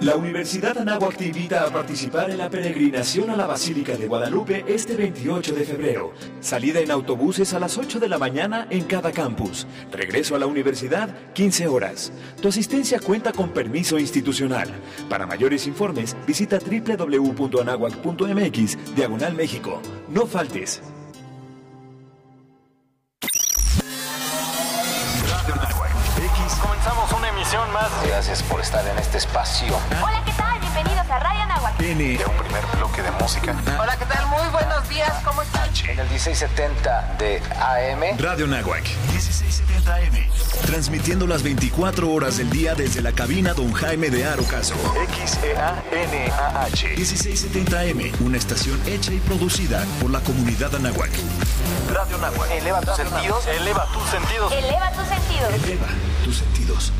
La Universidad Anáhuac te invita a participar en la peregrinación a la Basílica de Guadalupe este 28 de febrero. Salida en autobuses a las 8 de la mañana en cada campus. Regreso a la universidad 15 horas. Tu asistencia cuenta con permiso institucional. Para mayores informes visita www.anahuac.mx Diagonal México. No faltes. Gracias por estar en este espacio. Hola, ¿qué tal? Bienvenidos a Radio Nahuatl. De un primer bloque de música. Hola, ¿qué tal? Muy buenos días, ¿cómo están? En el 1670 de AM. Radio Nahuac, 1670 AM. Transmitiendo las 24 horas del día desde la cabina Don Jaime de Arocaso. X-E-A-N-A-H. 1670 AM, una estación hecha y producida por la comunidad Anáhuac. Radio Nahuac. Eleva tus sentidos. Eleva tus sentidos. Eleva tus sentidos. Eleva tus sentidos.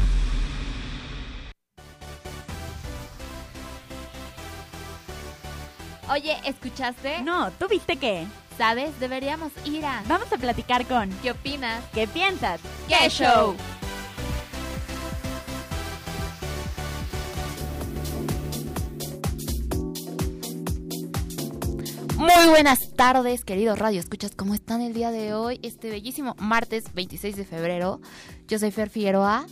Oye, ¿escuchaste? No, ¿tú viste qué? ¿Sabes? Deberíamos ir a... Vamos a platicar con ¿Qué opinas? ¿Qué piensas? ¡Qué show! Muy buenas tardes, queridos Radio Escuchas. ¿Cómo están el día de hoy? Este bellísimo martes 26 de febrero. Yo soy Fer Figueroa.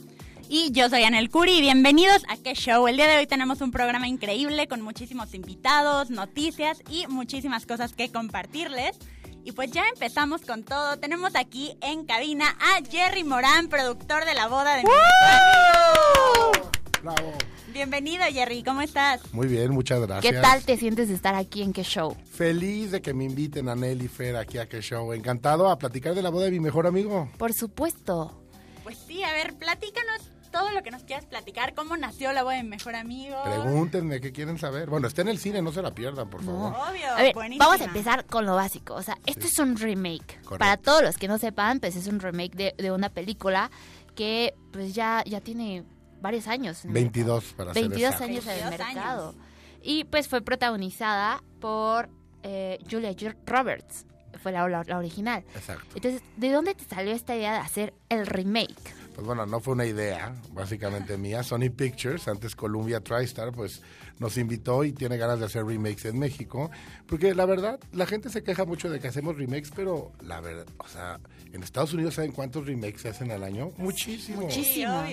Y yo soy Anel Curi y bienvenidos a qué show. El día de hoy tenemos un programa increíble con muchísimos invitados, noticias y muchísimas cosas que compartirles. Y pues ya empezamos con todo. Tenemos aquí en cabina a Jerry Morán, productor de la boda de mi mejor amigo. Bravo. Bienvenido Jerry, ¿cómo estás? Muy bien, muchas gracias. ¿Qué tal te sientes de estar aquí en qué show? Feliz de que me inviten a Nelly Fer aquí a que show. Encantado a platicar de la boda de mi mejor amigo. Por supuesto. Pues sí, a ver, platícanos todo lo que nos quieras platicar. ¿Cómo nació la boda de mi mejor amigo? Pregúntenme qué quieren saber. Bueno, está en el cine, no se la pierdan, por favor. Obvio, A ver, vamos a empezar con lo básico. O sea, esto es un remake. Correcto. Para todos los que no sepan, pues es un remake de, de una película que pues ya, ya tiene varios años. en el 22 para ser 22 exacto. años en el 22 años. mercado. Y pues fue protagonizada por eh, Julia Roberts. Fue la, la- la original. Exacto. Entonces, ¿de dónde te salió esta idea de hacer el remake? Pues bueno, no fue una idea, básicamente mía. Sony Pictures, antes Columbia TriStar, pues nos invitó y tiene ganas de hacer remakes en México. Porque la verdad, la gente se queja mucho de que hacemos remakes, pero la verdad, o sea, en Estados Unidos, ¿saben cuántos remakes se hacen al año? Muchísimos. Sí, Muchísimos.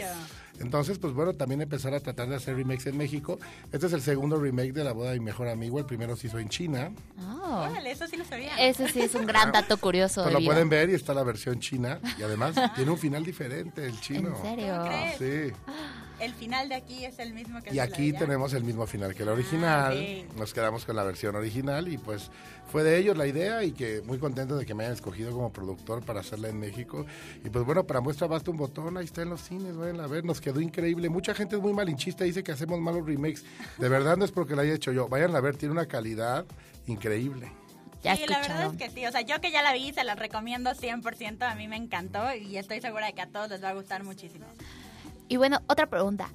Entonces, pues bueno, también empezar a tratar de hacer remakes en México. Este es el segundo remake de La boda de mi mejor amigo. El primero se hizo en China. Oh. Órale, eso sí lo sabía. Ese sí es un gran dato curioso. Pues de lo vida. pueden ver y está la versión china. Y además tiene un final diferente el chino. ¿En serio? Sí. El final de aquí es el mismo que el Y aquí tenemos el mismo final que el original. ok. Nos quedamos con la versión original y pues fue de ellos la idea y que muy contento de que me hayan escogido como productor para hacerla en México. Y pues bueno, para muestra basta un botón, ahí está en los cines, vayan a ver, nos quedó increíble. Mucha gente es muy malinchista, dice que hacemos malos remakes. De verdad no es porque la haya hecho yo, vayan a ver, tiene una calidad increíble. Ya sí, la verdad es que sí. O sea, yo que ya la vi, se la recomiendo 100%. A mí me encantó y estoy segura de que a todos les va a gustar muchísimo. Y bueno, otra pregunta.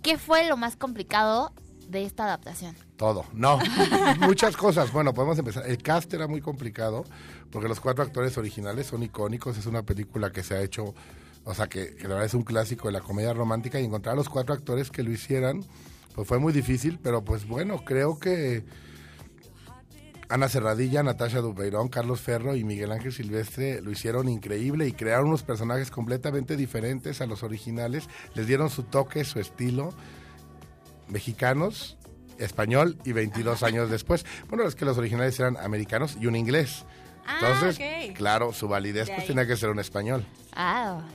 ¿Qué fue lo más complicado de esta adaptación? Todo, no, muchas cosas. Bueno, podemos empezar. El cast era muy complicado porque los cuatro actores originales son icónicos. Es una película que se ha hecho, o sea, que, que la verdad es un clásico de la comedia romántica y encontrar a los cuatro actores que lo hicieran, pues fue muy difícil, pero pues bueno, creo que Ana Serradilla, Natasha Dupeirón, Carlos Ferro y Miguel Ángel Silvestre lo hicieron increíble y crearon unos personajes completamente diferentes a los originales. Les dieron su toque, su estilo mexicanos, español y 22 años después. Bueno, es que los originales eran americanos y un inglés. Ah, Entonces, ok. claro, su validez De pues tenía que ser un español. Ah,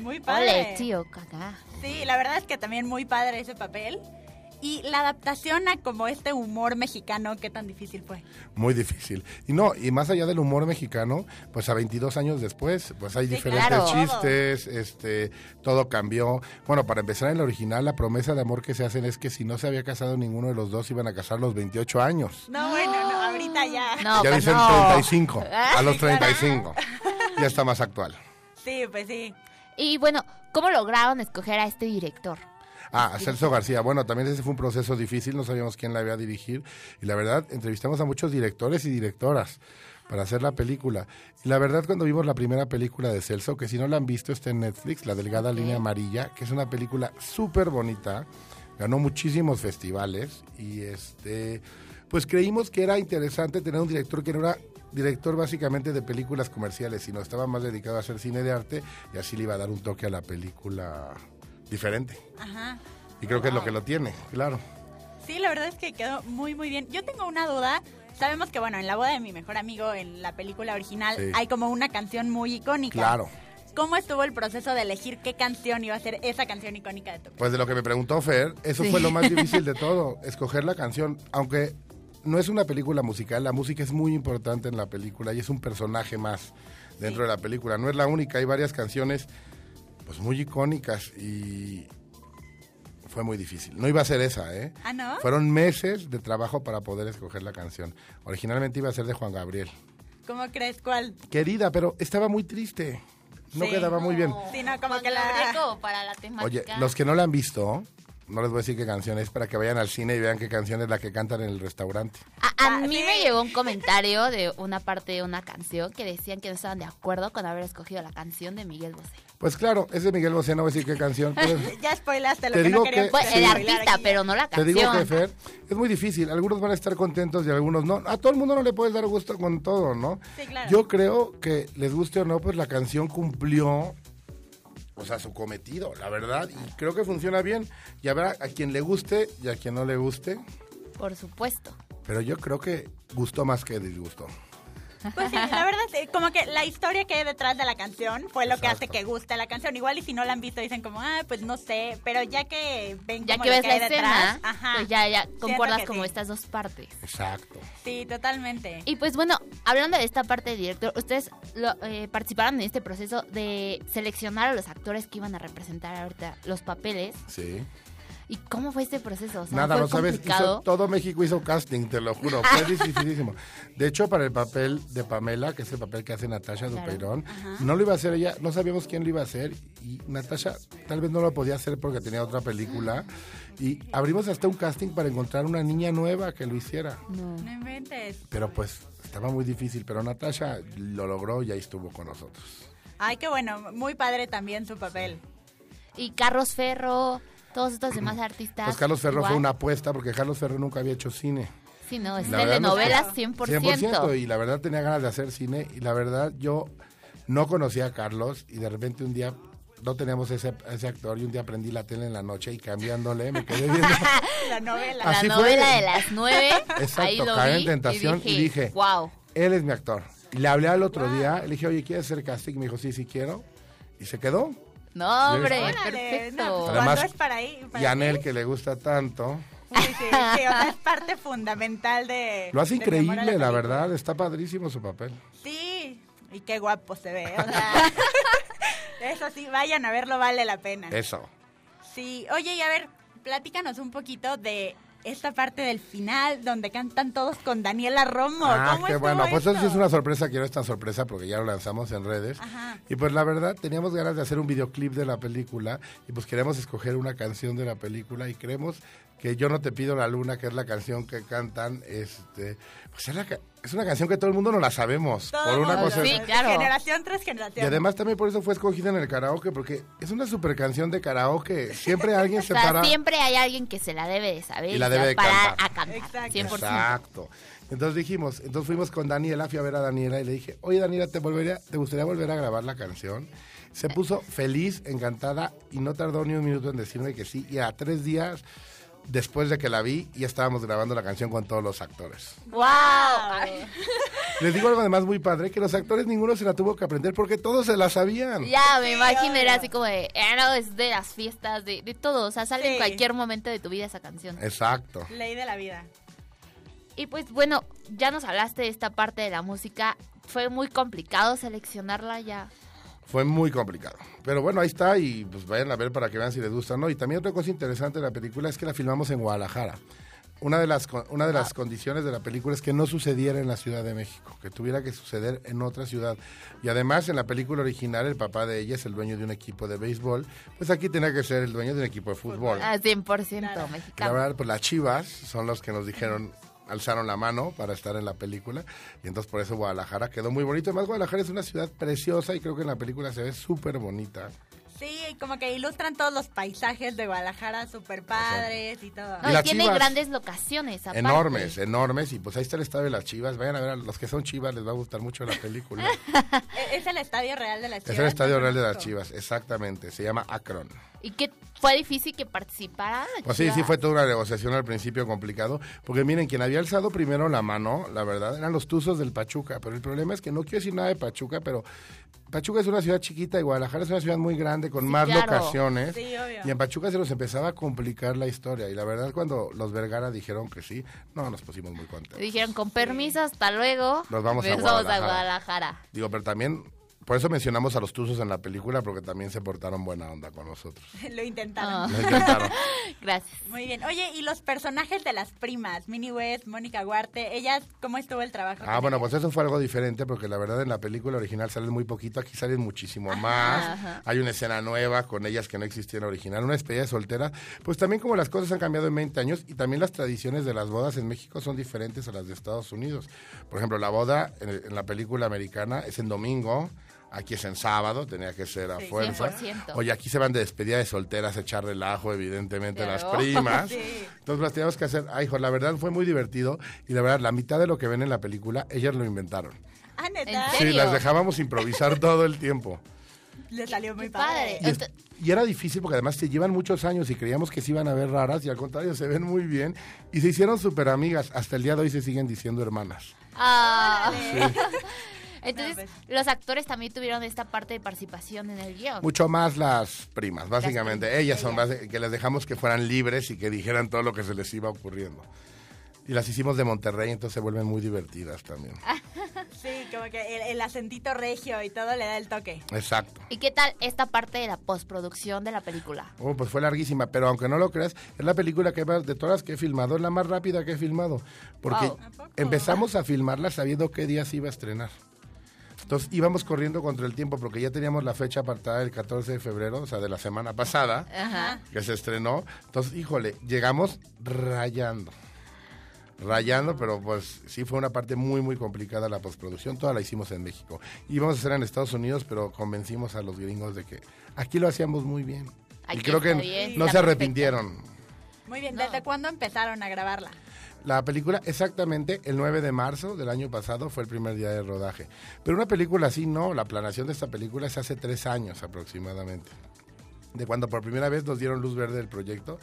Muy padre. ole, tío, caca. Sí, la verdad es que también muy padre ese papel. Y la adaptación a como este humor mexicano, ¿qué tan difícil fue? Muy difícil. Y no, y más allá del humor mexicano, pues a 22 años después, pues hay Sí, diferentes claro. chistes, este, todo cambió. Bueno, para empezar en el original, la promesa de amor que se hacen es que si no se había casado ninguno de los dos, iban a casar los 28 años. No, bueno, no, ahorita ya. No, ya pues dicen no. 35, a los 35. Ya está más actual. Sí, pues sí. Y bueno, ¿cómo lograron escoger a este director? Ah, Celso García. Bueno, también ese fue un proceso difícil, no sabíamos quién la iba a dirigir. Y la verdad, entrevistamos a muchos directores y directoras para hacer la película. Y la verdad, cuando vimos la primera película de Celso, que si no la han visto, está en Netflix, La Delgada Línea Amarilla, que es una película súper bonita. ganó muchísimos festivales y este pues creímos que era interesante tener un director que no era director básicamente de películas comerciales, sino estaba más dedicado a hacer cine de arte y así le iba a dar un toque a la película diferente. Ajá. Y creo que es lo que lo tiene, claro. Sí, la verdad es que quedó muy, muy bien. Yo tengo una duda. Sabemos que, bueno, en la boda de mi mejor amigo, en la película original, Sí. hay como una canción muy icónica. Claro. ¿Cómo estuvo el proceso de elegir qué canción iba a ser esa canción icónica de tu Pues de lo que me preguntó Fer, eso fue lo más difícil de todo, escoger la canción, aunque no es una película musical, la música es muy importante en la película y es un personaje más dentro de la película. No es la única, hay varias canciones pues muy icónicas y fue muy difícil. No iba a ser esa, ¿eh? Ah, ¿no? Fueron meses de trabajo para poder escoger la canción. Originalmente iba a ser de Juan Gabriel. ¿Cómo crees cuál? Querida, pero estaba muy triste. No Sí. quedaba muy bien. Sí, no, como Juan que la... Gabriel como para la temática. Oye, los que no la han visto, no les voy a decir qué canción es para que vayan al cine y vean qué canción es la que cantan en el restaurante. A, a Ah, mí me llegó un comentario de una parte de una canción que decían que no estaban de acuerdo con haber escogido la canción de Miguel Bosé. Pues claro, es de Miguel Bosé, no voy a decir qué canción. pero Ya spoilaste lo Te que digo no quería que- Pues, el artista, pero no la te canción. digo que, Fer, es muy difícil. Algunos van a estar contentos y algunos no. A todo el mundo no le puedes dar gusto con todo, ¿no? Sí, claro. Yo creo que les guste o no, pues la canción cumplió, o sea, su cometido, la verdad. Y creo que funciona bien. Y habrá a quien le guste y a quien no le guste. Por supuesto. Pero yo creo que gustó más que disgustó. Pues sí, la verdad, eh, como que la historia que hay detrás de la canción fue lo que hace que guste la canción. Igual y si no la han visto dicen como, ah, pues no sé, pero ya que ven Ya como que ves la detrás, escena, ajá, pues ya, ya concuerdas como sí. estas dos partes. Exacto. Sí, totalmente. Y pues bueno, hablando de esta parte del director, ustedes lo- eh, participaron en este proceso de seleccionar a los actores que iban a representar ahorita los papeles. Sí. ¿Y cómo fue este proceso? O sea, Nada, ¿fue no sabes, hizo- todo México hizo casting, te lo juro, fue dificilísimo. De hecho, para el papel de Pamela, que es el papel que hace Natasha Claro. Dupeirón, no lo iba a hacer ella, no sabíamos quién lo iba a hacer y Natasha tal vez no lo podía hacer porque tenía otra película y abrimos hasta un casting para encontrar una niña nueva que lo hiciera. No. No inventes. Pero pues estaba muy difícil, pero Natasha lo logró y ahí estuvo con nosotros. Ay, qué bueno, muy padre también su papel. Y Carlos Ferro, todos estos demás artistas. Pues Carlos Ferro igual. fue una apuesta porque Carlos Ferro nunca había hecho cine. Sí, no, es telenovelas 100%. 100%, y la verdad tenía ganas de hacer cine y la verdad yo no conocía a Carlos y de repente un día no teníamos ese, ese actor y un día prendí la tele en la noche y cambiándole me quedé viendo. La novela. La fue. novela de las nueve. Exacto, ahí lo caí en tentación y dije, wow. Él es mi actor. Y le hablé al otro día, le dije, oye, ¿quieres hacer casting? Me dijo, sí, sí quiero. Y se quedó. No, hombre, Órale, perfecto. no, pues, Además, cuando es para ahí. para Y Anel, que le gusta tanto. Sí, sí, sí, o sea, es parte fundamental de. Lo hace de increíble, la verdad. Está padrísimo su papel. Sí, y qué guapo se ve. o sea, eso sí, vayan a verlo, vale la pena. Eso. Sí, oye, y a ver, platícanos un poquito de esta parte del final donde cantan todos con Daniela Romo. Ah, ¿Cómo qué bueno. Pues eso sí es una sorpresa que no es tan sorpresa porque ya lo lanzamos en redes. Ajá. Y pues la verdad, teníamos ganas de hacer un videoclip de la película y pues queremos escoger una canción de la película y creemos que Yo no te pido la luna, que es la canción que cantan, este, pues es, la es una canción que todo el mundo no la sabemos. Todo por una mundo, cosa. Sí, claro. Generación tras Y generación. además también por eso fue escogida en el karaoke, porque es una super canción de karaoke. Siempre alguien O se sea, para. siempre hay alguien que se la debe de saber Y la debe de parar cantar. a cantar. Exacto. 100%. Exacto. Entonces dijimos, entonces fuimos con Daniela, fui a ver a Daniela y le dije, oye Daniela, ¿te, volvería, ¿te gustaría volver a grabar la canción? Se puso feliz, encantada y no tardó ni un minuto en decirme que sí. Y a tres días después de que la vi, ya estábamos grabando la canción con todos los actores. ¡Wow! Les digo algo además muy padre, que los actores ninguno se la tuvo que aprender porque todos se la sabían. Ya, me imagino, era así como de, eh, no, es de las fiestas, de, de todo, o sea, sale en cualquier momento de tu vida esa canción. Exacto. Ley de la vida. Y pues bueno, ya nos hablaste de esta parte de la música, fue muy complicado seleccionarla ya. Fue muy complicado. Pero bueno, ahí está y pues vayan a ver para que vean si les gusta o no. Y también otra cosa interesante de la película es que la filmamos en Guadalajara. Una de las una de las condiciones de la película es que no sucediera en la Ciudad de México, que tuviera que suceder en otra ciudad. Y además en la película original el papá de ella es el dueño de un equipo de béisbol, pues aquí tenía que ser el dueño de un equipo de fútbol. A 100% Y la mexicano. verdad, pues las Chivas son los que nos dijeron, alzaron la mano para estar en la película. Y entonces por eso Guadalajara quedó muy bonito. Además, Guadalajara es una ciudad preciosa y creo que en la película se ve súper bonita. Sí, como que ilustran todos los paisajes de Guadalajara super padres y todo. No, Y y tiene Chivas. grandes locaciones. aparte. Enormes, enormes. Y pues ahí está el estadio de las Chivas. Vayan a ver a los que son Chivas, les va a gustar mucho la película. E- Es el estadio real de las Chivas. es el estadio real de las. Chivas, exactamente. Se llama Akron. ¿Y que fue difícil que participara? Pues sí, sí fue toda una negociación al principio complicado, porque miren, quien había alzado primero la mano, la verdad, eran los Tuzos del Pachuca, pero el problema es que no quiero decir nada de Pachuca, pero Pachuca es una ciudad chiquita y Guadalajara es una ciudad muy grande con más claro. locaciones. Sí, obvio. Y en Pachuca se nos empezaba a complicar la historia. Y la verdad, cuando los Vergara dijeron que sí, no, nos pusimos muy contentos. Dijeron, con permiso, hasta luego. Nos vamos a. Guadalajara. Digo, pero también, por eso mencionamos a los Tuzos en la película, porque también se portaron buena onda con nosotros. Lo intentaron. Ah. Lo intentaron. Gracias. Muy bien. Oye, ¿y los personajes de las primas? Minnie West, Mónica Huarte, ellas, ¿cómo estuvo el trabajo? Ah, bueno, pues eso fue algo diferente porque la verdad en la película original salen muy poquito, aquí salen muchísimo más. Hay una escena nueva con ellas que no existía en la original, una despedida de soltera. Pues también como las cosas han cambiado en 20 años y también las tradiciones de las bodas en México son diferentes a las de Estados Unidos. Por ejemplo, la boda en, en la película americana es en domingo. Aquí es en sábado, tenía que ser a Sí, fuerza. 100%. Oye, aquí se van de despedida de solteras a echar relajo, evidentemente, las primas. Sí. Entonces las teníamos que hacer. Ay, hijo, la verdad fue muy divertido. Y la verdad, la mitad de lo que ven en la película, ellas lo inventaron. Ah, neta. ¿En Sí, las dejábamos improvisar todo el tiempo. Le salió muy padre. padre. Y, es- y era difícil porque además se llevan muchos años y creíamos que se iban a ver raras y al contrario se ven muy bien. Y se hicieron súper amigas. Hasta el día de hoy se siguen diciendo hermanas. Ah. Entonces, No, pues. los actores también tuvieron esta parte de participación en el guion. Mucho más las primas, básicamente. primas, ellas son que les dejamos que fueran libres y que dijeran todo lo que se les iba ocurriendo. Y las hicimos de Monterrey, entonces se vuelven muy divertidas también. Sí, como que el, el acentito regio y todo le da el toque. Exacto. ¿Y qué tal esta parte de la postproducción de la película? Oh, pues fue larguísima, pero aunque no lo creas, es la película que más- de todas las que he filmado, es la más rápida que he filmado. Porque empezamos a filmarla sabiendo qué día se iba a estrenar. Entonces íbamos corriendo contra el tiempo porque ya teníamos la fecha apartada el 14 de febrero, o sea, de la semana pasada, Ajá. que se estrenó. Entonces, híjole, llegamos rayando. Rayando, pero pues sí fue una parte muy, muy complicada la postproducción. Toda la hicimos en México. Íbamos a hacer en Estados Unidos, pero convencimos a los gringos de que aquí lo hacíamos muy bien. y Aquí creo que bien, no está se perfecto. arrepintieron. Muy bien, No. ¿desde cuándo empezaron a grabarla? La película, exactamente el 9 de marzo del año pasado fue el primer día de rodaje. Pero una película así no, la planeación de esta película es hace tres años aproximadamente. De cuando por primera vez nos dieron luz verde del proyecto.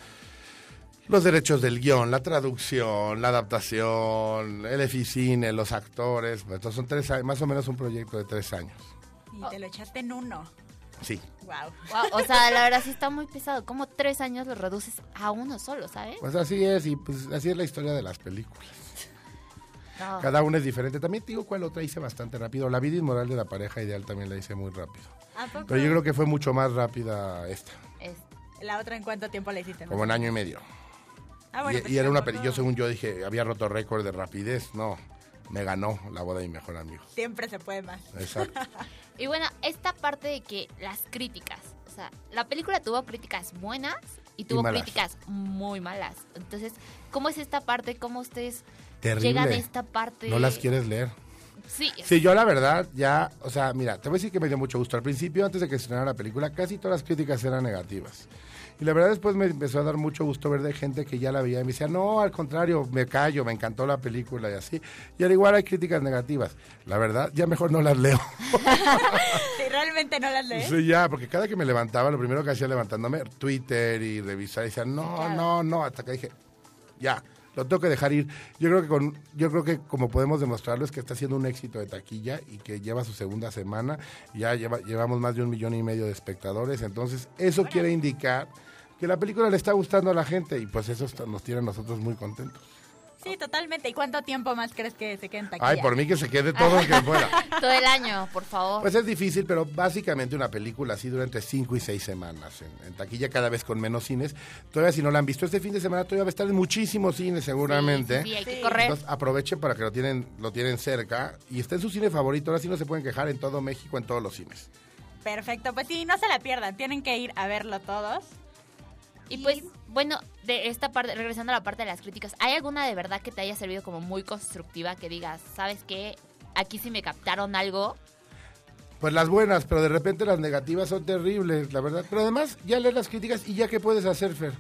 Los derechos del guion, la traducción, la adaptación, el eficine, los actores. pues, Entonces son tres más o menos un proyecto de tres años. Y te lo echaste en uno. Sí. Wow. Wow, o sea, la verdad sí está muy pesado. Como tres años lo reduces a uno solo, ¿sabes? Pues así es, y pues así es la historia de las películas. No. Cada una es diferente. También te digo cuál otra hice bastante rápido. La vida inmoral de la pareja ideal también la hice muy rápido. ¿A poco? Pero yo creo que fue mucho más rápida esta, Es- ¿La otra en cuánto tiempo la hiciste? como en año y medio. Ah, bueno, y, pues y era una tampoco- peli, yo según yo dije, había roto récord de rapidez. No, me ganó la boda de mi mejor amigo. Siempre se puede más. Exacto. Y bueno, esta parte de que las críticas, o sea, la película tuvo críticas buenas y tuvo críticas muy malas. Entonces, ¿cómo es esta parte? ¿Cómo ustedes Terrible. llegan a esta parte? No las quieres leer. Sí, Sí, yo la verdad ya, o sea, mira, te voy a decir que me dio mucho gusto. Al principio, antes de que estrenara la película, casi todas las críticas eran negativas. Y la verdad después me empezó a dar mucho gusto ver de gente que ya la veía y me decía, no, al contrario, me callo, me encantó la película y así. Y al igual hay críticas negativas. La verdad, ya mejor no las leo. Si realmente no las lees. Sí, ya, porque cada que me levantaba, lo primero que hacía levantándome, Twitter y revisar, y decía, no, no, no, hasta que dije, ya, lo tengo que dejar ir. Yo creo que con, yo creo que como podemos demostrarlo es que está siendo un éxito de taquilla y que lleva su segunda semana, ya lleva, llevamos más de un millón y medio de espectadores, entonces eso quiere indicar que la película le está gustando a la gente y pues eso está- nos tiene a nosotros muy contentos. Sí, totalmente. ¿Y cuánto tiempo más crees que se quede en taquilla? Ay, por mí que se quede todo el que pueda. todo el año, por favor. Pues es difícil, pero básicamente una película así dura entre 5 y 6 semanas. En, en taquilla cada vez con menos cines. Todavía si no la han visto este fin de semana, todavía va a estar en muchísimos cines seguramente. Sí, sí, hay que correr. Entonces aprovechen para que lo tienen, lo tienen cerca y está en su cine favorito. Ahora sí no se pueden quejar en todo México, en todos los cines. Perfecto. Pues sí, no se la pierdan. Tienen que ir a verlo todos. Y pues, bueno, de esta parte, regresando a la parte de las críticas, ¿hay alguna de verdad que te haya servido como muy constructiva que digas, sabes qué, aquí sí me captaron algo? Pues las buenas, pero de repente las negativas son terribles, la verdad. Pero además, ya lees las críticas y ya qué puedes hacer, Fer.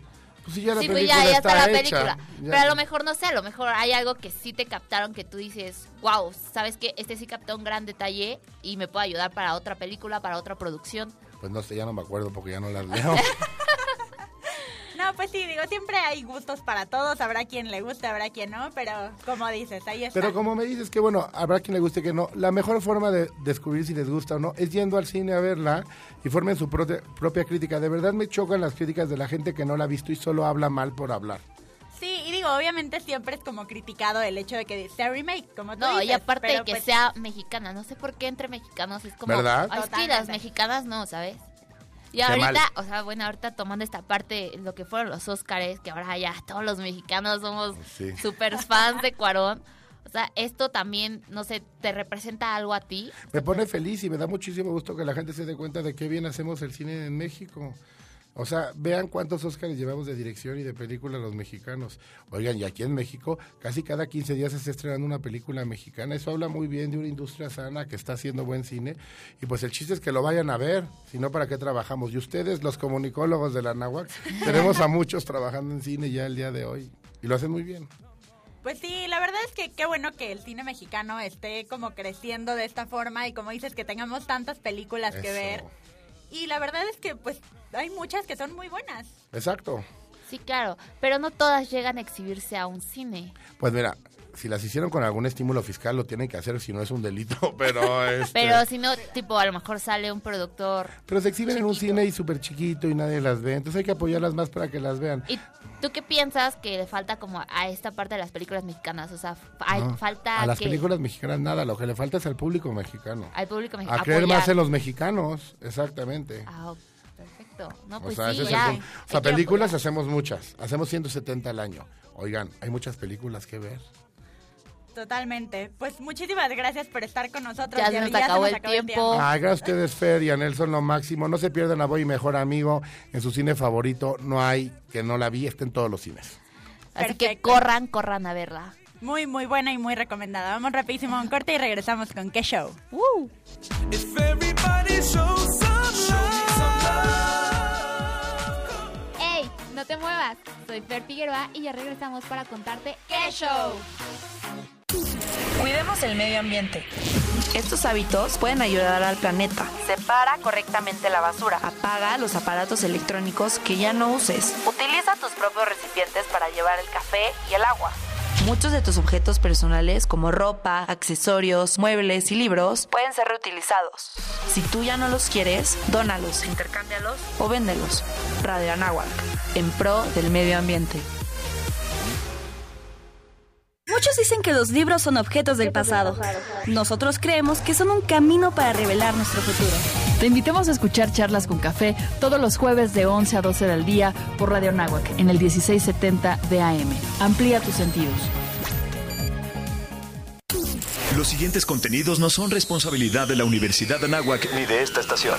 Pues sí, ya la Sí, pues película ya, ya está, está, la hecha. película. Ya. Pero a lo mejor, no sé, a lo mejor hay algo que sí te captaron que tú dices, wow, ¿sabes qué? Este sí captó un gran detalle y me puede ayudar para otra película, para otra producción. Pues no sé, ya no me acuerdo porque ya no las leo. No, pues sí, digo, siempre hay gustos para todos, habrá quien le guste, habrá quien no, pero como dices, ahí está. Pero como me dices que bueno, habrá quien le guste que no, la mejor forma de descubrir si les gusta o no es yendo al cine a verla y formen su prote- propia crítica. De verdad me chocan las críticas de la gente que no la ha visto y solo habla mal por hablar. Sí, y digo, obviamente siempre es como criticado el hecho de que sea remake, como tú No, y dices, aparte de que pues, sea mexicana, no sé por qué entre mexicanos es como... ¿Verdad? "Ay, es que las mexicanas no, ¿sabes? Y ahorita, mal. o sea, bueno, ahorita tomando esta parte, lo que fueron los Óscares, que ahora ya todos los mexicanos somos Sí. super fans de Cuarón. O sea, esto también, no sé, ¿te representa algo a ti? Me pone feliz y me da muchísimo gusto que la gente se dé cuenta de qué bien hacemos el cine en México. O sea, vean cuántos Óscares llevamos de dirección y de película los mexicanos. Oigan, y aquí en México, casi cada 15 días se está estrenando una película mexicana. Eso habla muy bien de una industria sana que está haciendo buen cine. Y pues el chiste es que lo vayan a ver, si no, ¿para qué trabajamos? Y ustedes, los comunicólogos de la Náhuac, tenemos a muchos trabajando en cine ya el día de hoy. Y lo hacen muy bien. Pues sí, la verdad es que qué bueno que el cine mexicano esté como creciendo de esta forma y como dices que tengamos tantas películas que ver. Y la verdad es que pues hay muchas que son muy buenas. Exacto. Sí, claro, pero no todas llegan a exhibirse a un cine. Pues mira, si las hicieron con algún estímulo fiscal, lo tienen que hacer, si no es un delito, pero... Este, Pero si no, tipo, a lo mejor sale un productor. Pero se exhiben en un cine y súper chiquito y nadie las ve. Entonces hay que apoyarlas más para que las vean. ¿Y tú qué piensas que le falta como a esta parte de las películas mexicanas? O sea, hay, No, falta a las que películas mexicanas nada, lo que le falta es al público mexicano. al público A creer apoyar. más en los mexicanos, exactamente. Ah, perfecto. No, o pues sea, sí, es ya. O sea, películas apoyar. hacemos muchas, hacemos 170 al año. Oigan, hay muchas películas que ver. Totalmente. Pues muchísimas gracias por estar con nosotros. Ya se nos acabó el acabó tiempo. Ay, gracias a ustedes, Fer y a Nelson, lo máximo. No se pierdan a Boy Mejor Amigo en su cine favorito. No hay que no la vi, está en todos los cines. Así que corran, corran a verla. Muy, muy buena y muy recomendada. Vamos rapidísimo a un corte y regresamos con qué show. ¡Uh! ¡Ey! No te muevas. Soy Fer Figueroa y ya regresamos para contarte qué show. Cuidemos el medio ambiente. Estos hábitos pueden ayudar al planeta. Separa correctamente la basura. Apaga los aparatos electrónicos que ya no uses. Utiliza tus propios recipientes para llevar el café y el agua. Muchos de tus objetos personales, como ropa, accesorios, muebles y libros, pueden ser reutilizados. Si tú ya no los quieres, dónalos, intercámbialos o véndelos. Radio Anáhuac, en pro del medio ambiente. Muchos dicen que los libros son objetos del pasado. Nosotros creemos que son un camino para revelar nuestro futuro. Te invitamos a escuchar charlas con café todos los jueves de 11 a 12 del día por Radio Náhuac en el 1670 de AM. Amplía tus sentidos. Los siguientes contenidos no son responsabilidad de la Universidad de Anáhuac ni de esta estación.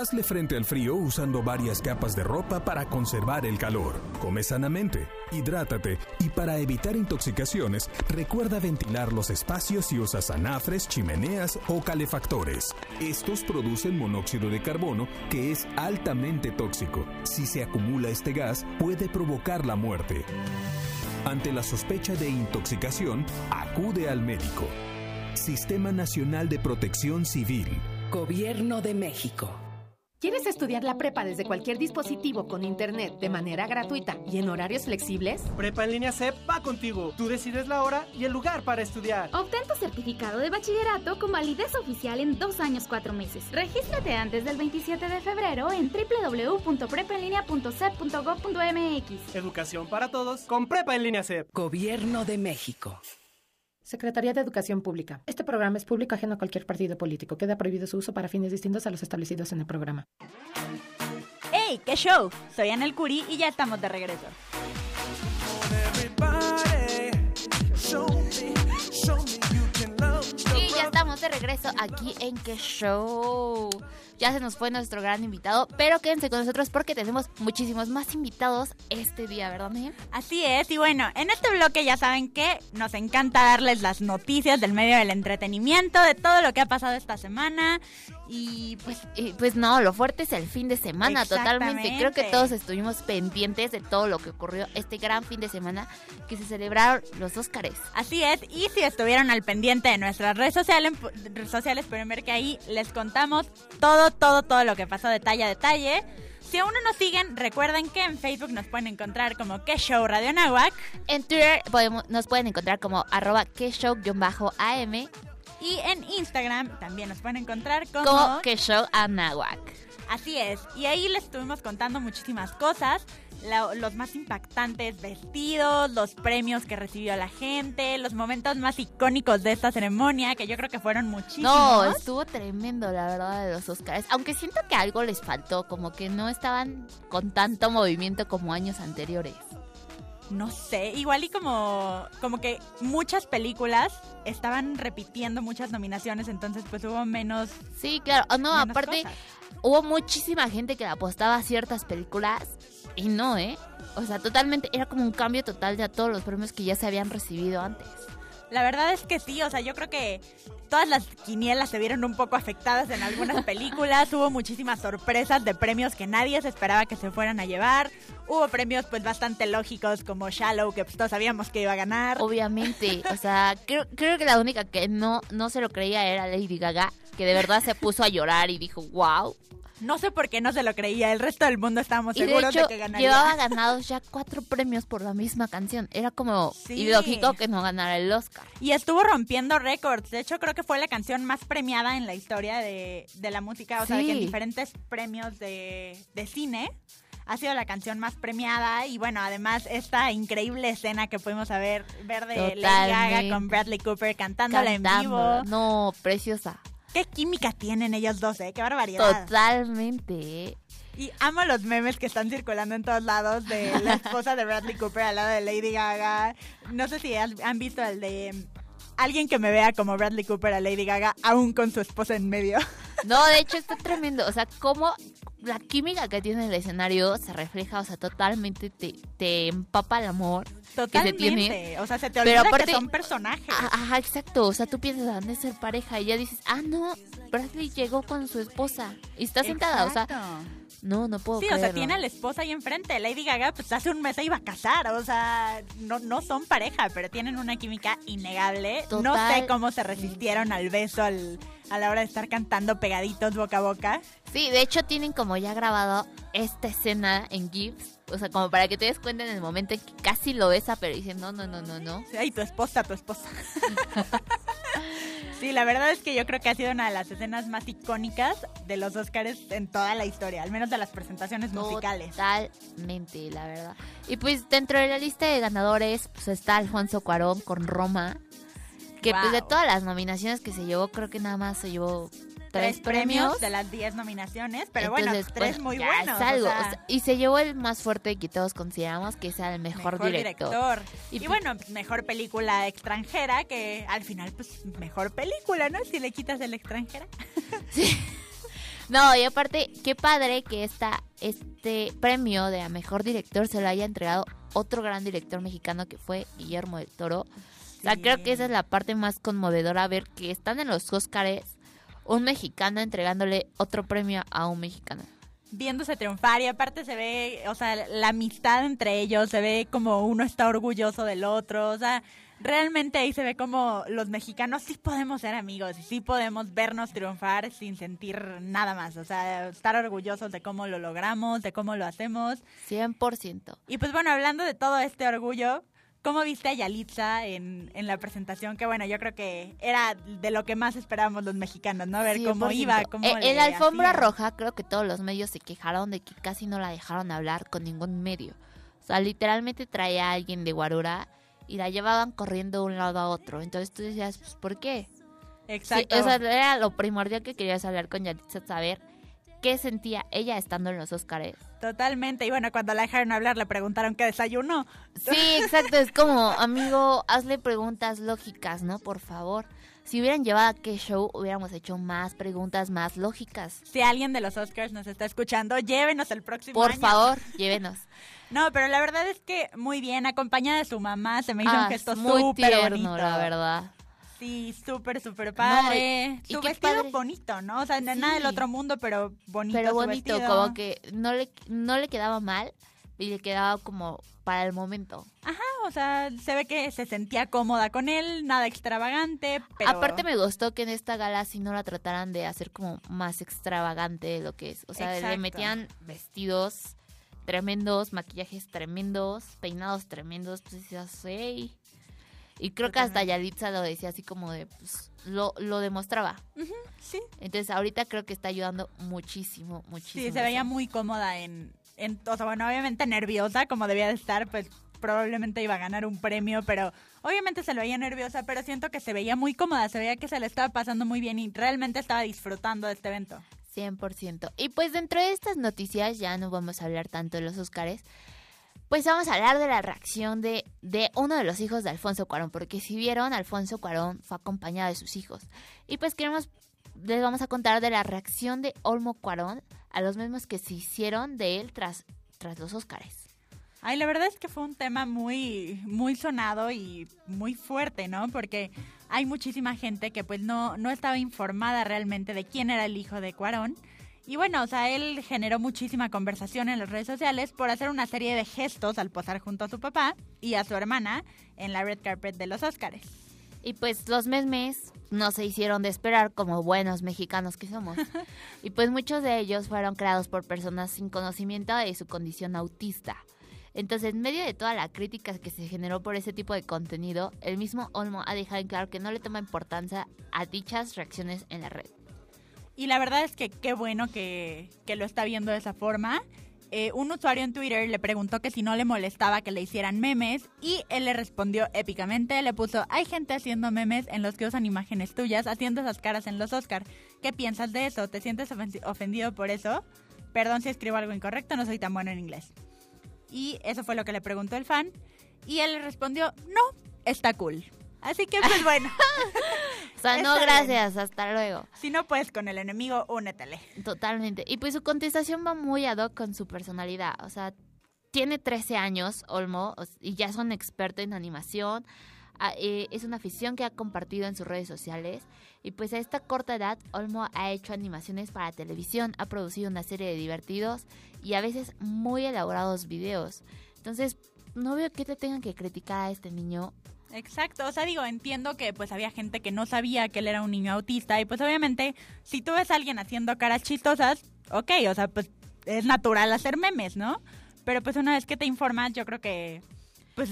Hazle frente al frío usando varias capas de ropa para conservar el calor. Come sanamente, hidrátate y para evitar intoxicaciones, recuerda ventilar los espacios si usas anafres, chimeneas o calefactores. Estos producen monóxido de carbono que es altamente tóxico. Si se acumula este gas, puede provocar la muerte. Ante la sospecha de intoxicación, acude al médico. Sistema Nacional de Protección Civil. Gobierno de México. ¿Quieres estudiar la prepa desde cualquier dispositivo con internet de manera gratuita y en horarios flexibles? Prepa en línea CEP va contigo. Tú decides la hora y el lugar para estudiar. Obtén tu certificado de bachillerato con validez oficial en dos años cuatro meses. Regístrate antes del 27 de febrero en www.prepaenlinea.cep.gov.mx. Educación para todos con Prepa en línea CEP. Gobierno de México. Secretaría de Educación Pública. Este programa es público ajeno a cualquier partido político. Queda prohibido su uso para fines distintos a los establecidos en el programa. ¡Hey! ¡Qué show! Soy Anel Curi y ya estamos de regreso. Estamos de regreso aquí en Que Show. Ya se nos fue nuestro gran invitado, pero quédense con nosotros porque tenemos muchísimos más invitados este día, ¿verdad, Miguel? Así es, y bueno, en este bloque ya saben que nos encanta darles las noticias del medio del entretenimiento, de todo lo que ha pasado esta semana. Y pues, y pues no, lo fuerte es el fin de semana, totalmente. Creo que todos estuvimos pendientes de todo lo que ocurrió este gran fin de semana que se celebraron los Óscares. Así es, y si estuvieron al pendiente de nuestras redes sociales, sociales pueden ver que ahí les contamos todo, todo, todo lo que pasó detalle a detalle. Si aún no nos siguen, recuerden que en Facebook nos pueden encontrar como Que Show Radio Nahuac. En Twitter podemos, nos pueden encontrar como arroba Que Show-AM. Y en Instagram también nos pueden encontrar como, como Que Show Anahuac. Así es, y ahí les estuvimos contando muchísimas cosas los más impactantes vestidos, los premios que recibió la gente, los momentos más icónicos de esta ceremonia, que yo creo que fueron muchísimos. No, estuvo tremendo, la verdad, de los Oscars. Aunque siento que algo les faltó, como que no estaban con tanto movimiento como años anteriores. No sé, igual y como, como que muchas películas estaban repitiendo muchas nominaciones, entonces pues hubo menos... Sí, claro, no, aparte hubo muchísima gente que apostaba a ciertas películas y no, ¿eh? O sea, totalmente, era como un cambio total de a todos los premios que ya se habían recibido antes. La verdad es que sí, o sea, yo creo que todas las quinielas se vieron un poco afectadas en algunas películas, hubo muchísimas sorpresas de premios que nadie se esperaba que se fueran a llevar, hubo premios pues bastante lógicos como Shallow, que pues todos sabíamos que iba a ganar. Obviamente, o sea, creo, creo que la única que no, no se lo creía era Lady Gaga, que de verdad se puso a llorar y dijo, wow, no sé por qué no se lo creía. El resto del mundo estábamos seguros de, que ganaría. Llevaba ganados ya cuatro premios por la misma canción. Era como ilógico que no ganara el Oscar. Y estuvo rompiendo récords. De hecho, creo que fue la canción más premiada en la historia de, la música. O sea, que en diferentes premios de, cine ha sido la canción más premiada y bueno, además esta increíble escena que pudimos ver, ver de Lady Gaga con Bradley Cooper cantándola en vivo. No, preciosa. Qué química tienen ellos dos, ¿eh? Qué barbaridad. Totalmente. Y amo los memes que están circulando en todos lados de la esposa de Bradley Cooper al lado de Lady Gaga. No sé si han visto el de alguien que me vea como Bradley Cooper a Lady Gaga, aún con su esposa en medio. No, de hecho está tremendo. O sea, cómo la química que tiene el escenario se refleja, o sea, totalmente te, empapa el amor Totalmente. que se tiene. O sea, se te olvida Pero que son personajes. Ajá, exacto. O sea, tú piensas, ¿dónde de ser pareja? Y ya dices, ah, no, Bradley llegó con su esposa y está sentada. O sea, no, no puedo Sí, o sea, tiene a la esposa ahí enfrente. Lady Gaga, pues hace un mes se iba a casar. O sea, no, no son pareja, pero tienen una química innegable. No sé cómo se resistieron al beso al, a la hora de estar cantando pegaditos boca a boca. Sí, de hecho tienen como ya grabado esta escena en GIFs. O sea, como para que te des cuenta en el momento en que casi lo besa, pero dicen, no, no, no, no, no. Ay, tu esposa, tu esposa. Sí, la verdad es que yo creo que ha sido una de las escenas más icónicas de los Oscars en toda la historia, al menos de las presentaciones musicales. Totalmente, la verdad. Y pues dentro de la lista de ganadores pues está Alfonso Cuarón con Roma, que pues de todas las nominaciones que se llevó, creo que nada más se llevó tres, premios, de las diez nominaciones, pero bueno, tres muy buenos. y se llevó el más fuerte que todos consideramos que sea el mejor, director. Y, pues bueno, mejor película extranjera, que al final, pues mejor película, ¿no? Si le quitas el extranjera. sí. No, y aparte, qué padre que esta, este premio de a mejor director se lo haya entregado otro gran director mexicano que fue Guillermo del Toro. O sea, creo que esa es la parte más conmovedora, ver que están en los Óscares un mexicano entregándole otro premio a un mexicano. Viéndose triunfar y aparte se ve, o sea, la amistad entre ellos, se ve como uno está orgulloso del otro, o sea, realmente ahí se ve como los mexicanos sí podemos ser amigos y sí podemos vernos triunfar sin sentir nada más, o sea, estar orgullosos de cómo lo logramos, de cómo lo hacemos. 100%. Y pues bueno, hablando de todo este orgullo, ¿Cómo viste a Yalitza en, en, la presentación? Que bueno, yo creo que era de lo que más esperábamos los mexicanos, ¿no? A ver cómo iba, cómo eh, En la alfombra roja creo que todos los medios se quejaron de que casi no la dejaron hablar con ningún medio. O sea, literalmente traía a alguien de Guarura y la llevaban corriendo de un lado a otro. Entonces tú decías, pues, ¿por qué? Exacto. o sea, era lo primordial que querías hablar con Yalitza, saber qué sentía ella estando en los Oscars. Totalmente. Y bueno, cuando la dejaron hablar le preguntaron qué desayunó. Sí, exacto. Es como, amigo, hazle preguntas lógicas, ¿no? Por favor. si hubieran llevado a qué show, hubiéramos hecho más preguntas más lógicas. Si alguien de los Oscars nos está escuchando, llévenos el próximo Por año. favor, llévenos. No, pero la verdad es que muy bien, acompañada de su mamá, se me hizo Ah, un gesto súper bonito. la verdad. Sí, súper, súper padre. No, y- y su qué vestido padre. bonito, ¿no? O sea, nada del otro mundo, pero bonito Pero bonito, como que no le, no le quedaba mal y le quedaba como para el momento. Ajá, o sea, se ve que se sentía cómoda con él, nada extravagante, pero... Aparte me gustó que en esta gala sí no la trataran de hacer como más extravagante de lo que es. O sea, le metían vestidos tremendos, maquillajes tremendos, peinados tremendos, pues decías, "Ey". Y creo que hasta Yalitza lo decía así como de, pues, lo, lo demostraba. Sí. Entonces ahorita creo que está ayudando muchísimo, muchísimo. Sí, se veía muy cómoda en, en... O sea, bueno, obviamente nerviosa, como debía de estar, pues probablemente iba a ganar un premio, pero obviamente se lo veía nerviosa, pero siento que se veía muy cómoda, se veía que se le estaba pasando muy bien y realmente estaba disfrutando de este evento. 100%. Y pues dentro de estas noticias, ya no vamos a hablar tanto de los Óscares, pues vamos a hablar de la reacción de, de uno de los hijos de Alfonso Cuarón, porque si vieron, Alfonso Cuarón fue acompañado de sus hijos. Y pues queremos, les vamos a contar de la reacción de Olmo Cuarón a los mismos que se hicieron de él tras, tras los Óscares. Ay, la verdad es que fue un tema muy, muy sonado y muy fuerte, ¿no? Porque hay muchísima gente que pues no, no estaba informada realmente de quién era el hijo de Cuarón. Y bueno, o sea, él generó muchísima conversación en las redes sociales por hacer una serie de gestos al posar junto a su papá y a su hermana en la red carpet de los Óscares. Y pues los memes no se hicieron de esperar como buenos mexicanos que somos. y pues muchos de ellos fueron creados por personas sin conocimiento de su condición autista. Entonces, en medio de toda la crítica que se generó por ese tipo de contenido, el mismo Olmo ha dejado en claro que no le toma importancia a dichas reacciones en la red. Y la verdad es que qué bueno que, que lo está viendo de esa forma. Eh, un usuario en Twitter le preguntó que si no le molestaba que le hicieran memes y él le respondió épicamente, le puso, hay gente haciendo memes en los que usan imágenes tuyas haciendo esas caras en los Oscar. ¿Qué piensas de eso? ¿Te sientes ofen- ofendido por eso? Perdón si escribo algo incorrecto, no soy tan bueno en inglés. Y eso fue lo que le preguntó el fan y él le respondió, no, está cool. Así que pues bueno. O sea, no, gracias, hasta luego. Si no puedes con el enemigo, únetele. Totalmente. Y pues su contestación va muy ad hoc con su personalidad. O sea, tiene 13 años, Olmo, y ya es un experto en animación. Ah, eh, es una afición que ha compartido en sus redes sociales. Y pues a esta corta edad, Olmo ha hecho animaciones para televisión, ha producido una serie de divertidos y a veces muy elaborados videos. Entonces, no veo que te tengan que criticar a este niño. Exacto, o sea, digo, entiendo que pues había gente que no sabía que él era un niño autista y pues obviamente si tú ves a alguien haciendo caras chistosas, ok, o sea, pues es natural hacer memes, ¿no? Pero pues una vez que te informas, yo creo que pues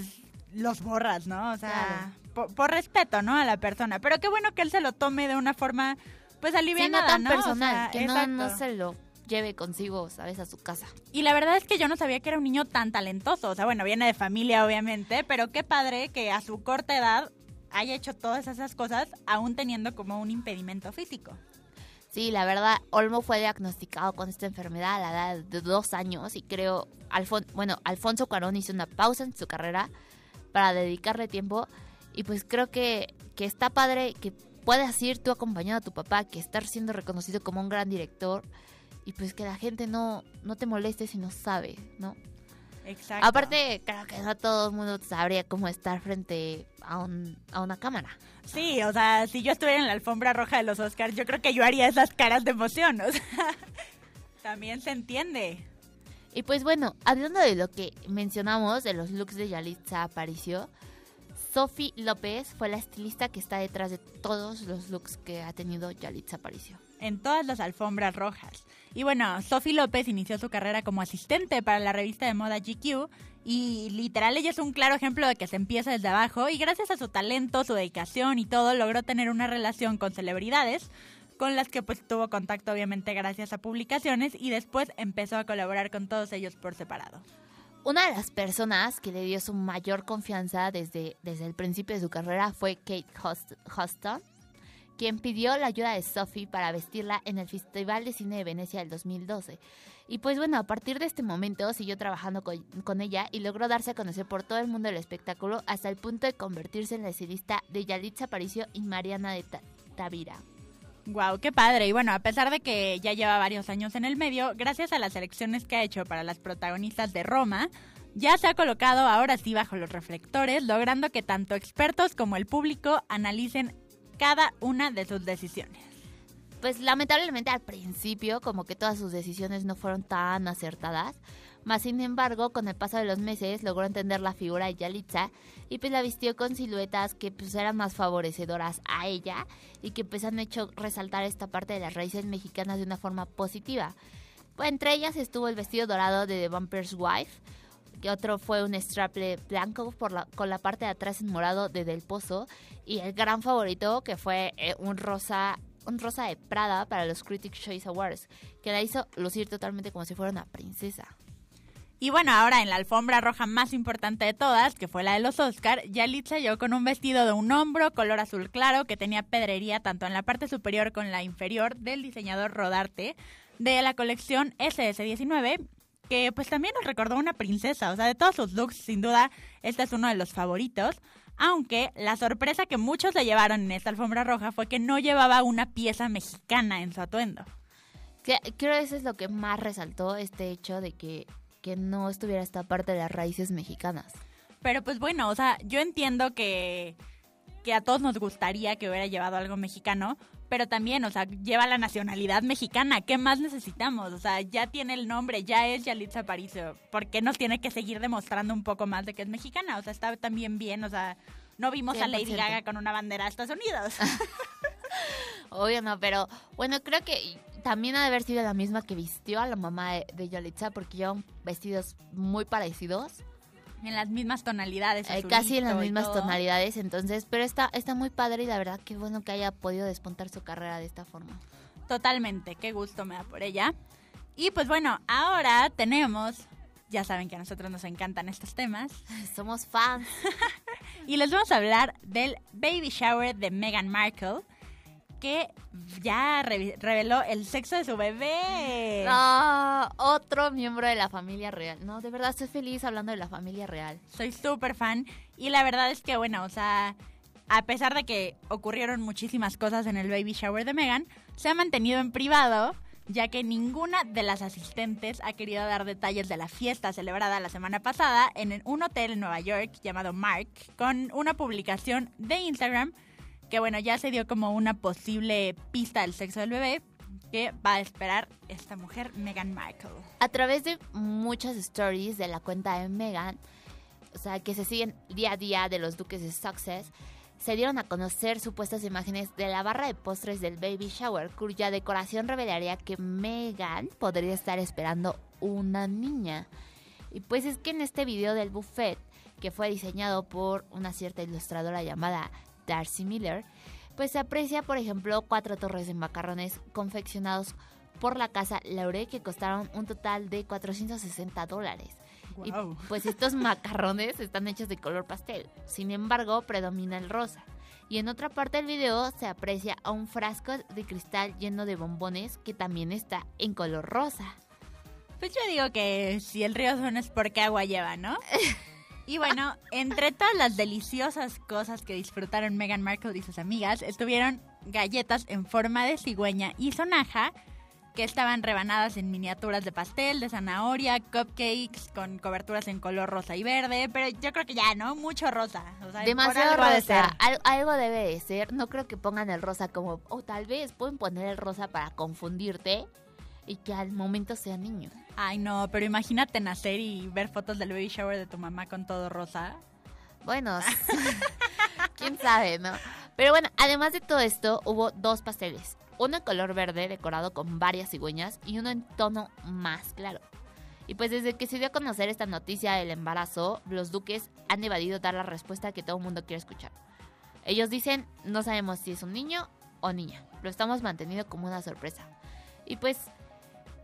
los borras, ¿no? O sea, por, por respeto, ¿no? A la persona. Pero qué bueno que él se lo tome de una forma pues Sí, no tan ¿no? O personal, sea, que no, no se lo lleve consigo, ¿sabes? A su casa. Y la verdad es que yo no sabía que era un niño tan talentoso. O sea, bueno, viene de familia, obviamente, pero qué padre que a su corta edad haya hecho todas esas cosas, aún teniendo como un impedimento físico. Sí, la verdad, Olmo fue diagnosticado con esta enfermedad a la edad de dos años y creo, Alfon bueno, Alfonso Cuarón hizo una pausa en su carrera para dedicarle tiempo y pues creo que, que está padre que puedas ir tú acompañado a tu papá, que estar siendo reconocido como un gran director y pues que la gente no, no te moleste si no sabe, ¿no? Exacto. Aparte, creo que no todo el mundo sabría cómo estar frente a, un, a una cámara. Sí, o sea, si yo estuviera en la alfombra roja de los Oscars, yo creo que yo haría esas caras de emoción. O sea, también se entiende. Y pues bueno, hablando de lo que mencionamos, de los looks de Yalitza Aparicio, Sophie López fue la estilista que está detrás de todos los looks que ha tenido Yalitza Aparicio. en todas las alfombras rojas. Y bueno, Sophie López inició su carrera como asistente para la revista de moda GQ y literal ella es un claro ejemplo de que se empieza desde abajo y gracias a su talento, su dedicación y todo logró tener una relación con celebridades con las que pues tuvo contacto obviamente gracias a publicaciones y después empezó a colaborar con todos ellos por separado. Una de las personas que le dio su mayor confianza desde, desde el principio de su carrera fue Kate Hust- Huston, quien pidió la ayuda de Sophie para vestirla en el Festival de Cine de Venecia del 2012. Y pues bueno, a partir de este momento siguió trabajando con, con ella y logró darse a conocer por todo el mundo del espectáculo hasta el punto de convertirse en la estilista de Yalitza Aparicio y Mariana de Ta- Tavira. Wow, qué padre. Y bueno, a pesar de que ya lleva varios años en el medio, gracias a las elecciones que ha hecho para las protagonistas de Roma, ya se ha colocado ahora sí bajo los reflectores, logrando que tanto expertos como el público analicen cada una de sus decisiones. Pues lamentablemente al principio como que todas sus decisiones no fueron tan acertadas, más sin embargo con el paso de los meses logró entender la figura de Yalitza y pues la vistió con siluetas que pues eran más favorecedoras a ella y que pues han hecho resaltar esta parte de las raíces mexicanas de una forma positiva. Entre ellas estuvo el vestido dorado de The Vampire's Wife, que otro fue un straple blanco con la parte de atrás en morado de Del Pozo y el gran favorito que fue eh, un rosa un rosa de Prada para los Critics' Choice Awards que la hizo lucir totalmente como si fuera una princesa. Y bueno, ahora en la alfombra roja más importante de todas, que fue la de los Oscar, Yalitza llegó con un vestido de un hombro color azul claro que tenía pedrería tanto en la parte superior como en la inferior del diseñador Rodarte de la colección SS19, que pues también nos recordó una princesa, o sea, de todos sus looks, sin duda, este es uno de los favoritos. Aunque la sorpresa que muchos le llevaron en esta alfombra roja fue que no llevaba una pieza mexicana en su atuendo. Creo que eso es lo que más resaltó este hecho de que, que no estuviera esta parte de las raíces mexicanas. Pero pues bueno, o sea, yo entiendo que, que a todos nos gustaría que hubiera llevado algo mexicano, pero también, o sea, lleva la nacionalidad mexicana. ¿Qué más necesitamos? O sea, ya tiene el nombre, ya es Yalitza Aparicio. ¿Por qué nos tiene que seguir demostrando un poco más de que es mexicana? O sea, está también bien, o sea, no vimos a Lady 100%. Gaga con una bandera de Estados Unidos. Obvio no, pero bueno, creo que también ha de haber sido la misma que vistió a la mamá de, de Yalitza porque llevan vestidos muy parecidos. en las mismas tonalidades. Eh, casi en las mismas tonalidades, entonces, pero está, está muy padre y la verdad que bueno que haya podido despuntar su carrera de esta forma. Totalmente, qué gusto me da por ella. Y pues bueno, ahora tenemos, ya saben que a nosotros nos encantan estos temas. Somos fans. y les vamos a hablar del baby shower de Meghan Markle, que ya re- reveló el sexo de su bebé. No, otro miembro de la familia real. No, de verdad estoy feliz hablando de la familia real. Soy súper fan y la verdad es que, bueno, o sea, a pesar de que ocurrieron muchísimas cosas en el baby shower de Meghan, se ha mantenido en privado, ya que ninguna de las asistentes ha querido dar detalles de la fiesta celebrada la semana pasada en un hotel en Nueva York llamado Mark, con una publicación de Instagram que, bueno, ya se dio como una posible pista del sexo del bebé que va a esperar esta mujer, Meghan Markle. A través de muchas stories de la cuenta de Megan, o sea, que se siguen día a día de los duques de Success, se dieron a conocer supuestas imágenes de la barra de postres del baby shower, cuya decoración revelaría que Megan podría estar esperando una niña. Y pues es que en este video del buffet, que fue diseñado por una cierta ilustradora llamada Darcy Miller, pues se aprecia, por ejemplo, cuatro torres de macarrones confeccionados por la casa Laure que costaron un total de 460 dólares. Y Guau. pues estos macarrones están hechos de color pastel. Sin embargo, predomina el rosa. Y en otra parte del video se aprecia a un frasco de cristal lleno de bombones que también está en color rosa. Pues yo digo que si el río suena es porque agua lleva, ¿no? Y bueno, entre todas las deliciosas cosas que disfrutaron Meghan Markle y sus amigas, estuvieron galletas en forma de cigüeña y sonaja, que estaban rebanadas en miniaturas de pastel, de zanahoria, cupcakes con coberturas en color rosa y verde, pero yo creo que ya, ¿no? Mucho rosa. O sea, por Demasiado algo ha de rosa. ser. Al- algo debe de ser. No creo que pongan el rosa como... O tal vez pueden poner el rosa para confundirte y que al momento sea niño. Ay, no, pero imagínate nacer y ver fotos del baby shower de tu mamá con todo rosa. Bueno, quién sabe, ¿no? Pero bueno, además de todo esto, hubo dos pasteles. Uno en color verde decorado con varias cigüeñas y uno en tono más claro. Y pues desde que se dio a conocer esta noticia del embarazo, los duques han evadido dar la respuesta que todo el mundo quiere escuchar. Ellos dicen, no sabemos si es un niño o niña. Lo estamos manteniendo como una sorpresa. Y pues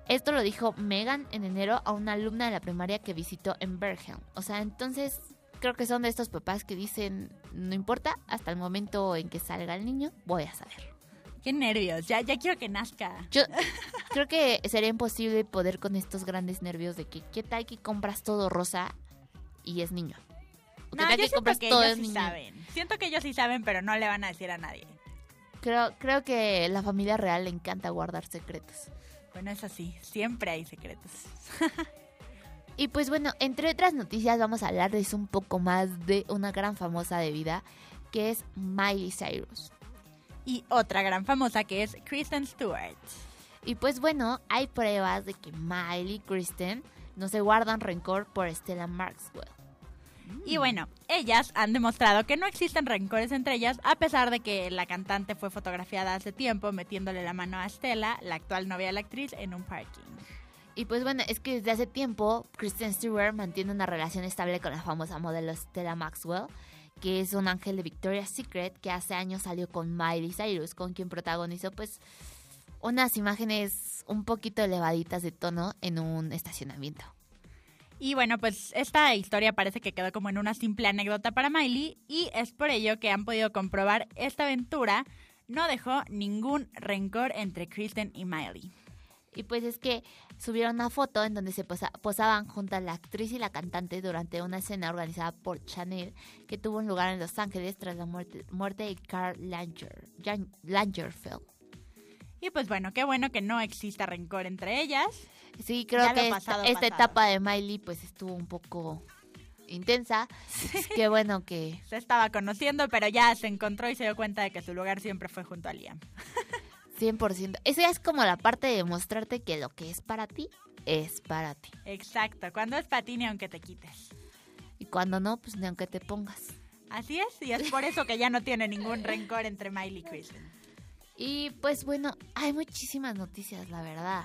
esto lo dijo Megan en enero a una alumna de la primaria que visitó en Bergen. O sea, entonces creo que son de estos papás que dicen, no importa, hasta el momento en que salga el niño, voy a saber. Qué nervios, ya, ya quiero que nazca. Yo creo que sería imposible poder con estos grandes nervios de que qué tal que compras todo rosa y es niño. ¿O ¿Qué No, tal yo que siento compras que todo ellos sí saben. Siento que ellos sí saben, pero no le van a decir a nadie. Creo, creo que la familia real le encanta guardar secretos. Bueno, eso sí, siempre hay secretos. Y pues bueno, entre otras noticias vamos a hablarles un poco más de una gran famosa de vida que es Miley Cyrus. Y otra gran famosa que es Kristen Stewart. Y pues bueno, hay pruebas de que Miley y Kristen no se guardan rencor por Stella Maxwell. Y bueno, ellas han demostrado que no existen rencores entre ellas, a pesar de que la cantante fue fotografiada hace tiempo metiéndole la mano a Stella, la actual novia de la actriz, en un parking. Y pues bueno, es que desde hace tiempo Kristen Stewart mantiene una relación estable con la famosa modelo Stella Maxwell, que es un ángel de Victoria's Secret que hace años salió con Miley Cyrus, con quien protagonizó pues unas imágenes un poquito elevaditas de tono en un estacionamiento. Y bueno, pues esta historia parece que quedó como en una simple anécdota para Miley y es por ello que han podido comprobar esta aventura no dejó ningún rencor entre Kristen y Miley. Y pues es que subieron una foto en donde se posa- posaban junto a la actriz y la cantante durante una escena organizada por Chanel que tuvo un lugar en Los Ángeles tras la muerte, muerte de Karl Langer, Jan- Lagerfeld. Y pues bueno, qué bueno que no exista rencor entre ellas. Sí, creo Ya que esta, pasado, esta pasado. etapa de Miley pues estuvo un poco intensa. Pues, qué bueno que... Se estaba conociendo, pero ya se encontró y se dio cuenta de que su lugar siempre fue junto a Liam. 100%. Esa es como la parte de mostrarte que lo que es para ti, es para ti. Exacto, cuando es patini aunque te quites. Y cuando no, pues ni aunque te pongas. Así es, y es por eso que ya no tiene ningún rencor entre Miley y Kristen. Y pues bueno, hay muchísimas noticias, la verdad.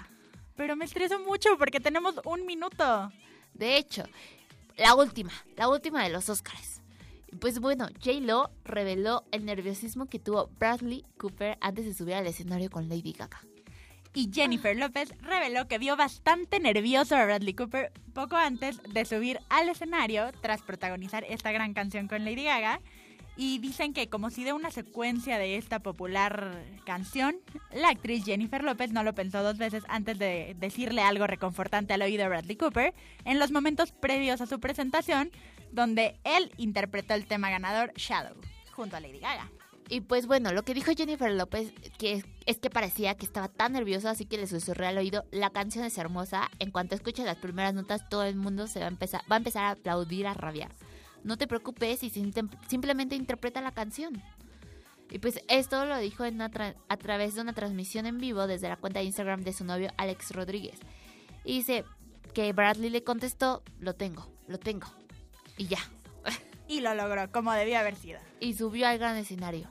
Pero me estreso mucho porque tenemos un minuto. De hecho, la última, la última de los Oscars. Pues bueno, J-Lo reveló el nerviosismo que tuvo Bradley Cooper antes de subir al escenario con Lady Gaga. Y Jennifer López reveló que vio bastante nervioso a Bradley Cooper poco antes de subir al escenario tras protagonizar esta gran canción con Lady Gaga. Y dicen que como si de una secuencia de esta popular canción, la actriz Jennifer López no lo pensó dos veces antes de decirle algo reconfortante al oído a Bradley Cooper en los momentos previos a su presentación, donde él interpretó el tema ganador Shadow, junto a Lady Gaga. Y pues bueno, lo que dijo Jennifer López que es, que parecía que estaba tan nerviosa, así que le susurré al oído, la canción es hermosa, en cuanto escuches las primeras notas todo el mundo se va a empezar, va a empezar a aplaudir, a rabiar. No te preocupes y sim- simplemente interpreta la canción. Y pues esto lo dijo en una tra- a través de una transmisión en vivo desde la cuenta de Instagram de su novio Alex Rodríguez. Y dice que Bradley le contestó, lo tengo, lo tengo. Y ya. Y lo logró, como debió haber sido. Y subió al gran escenario.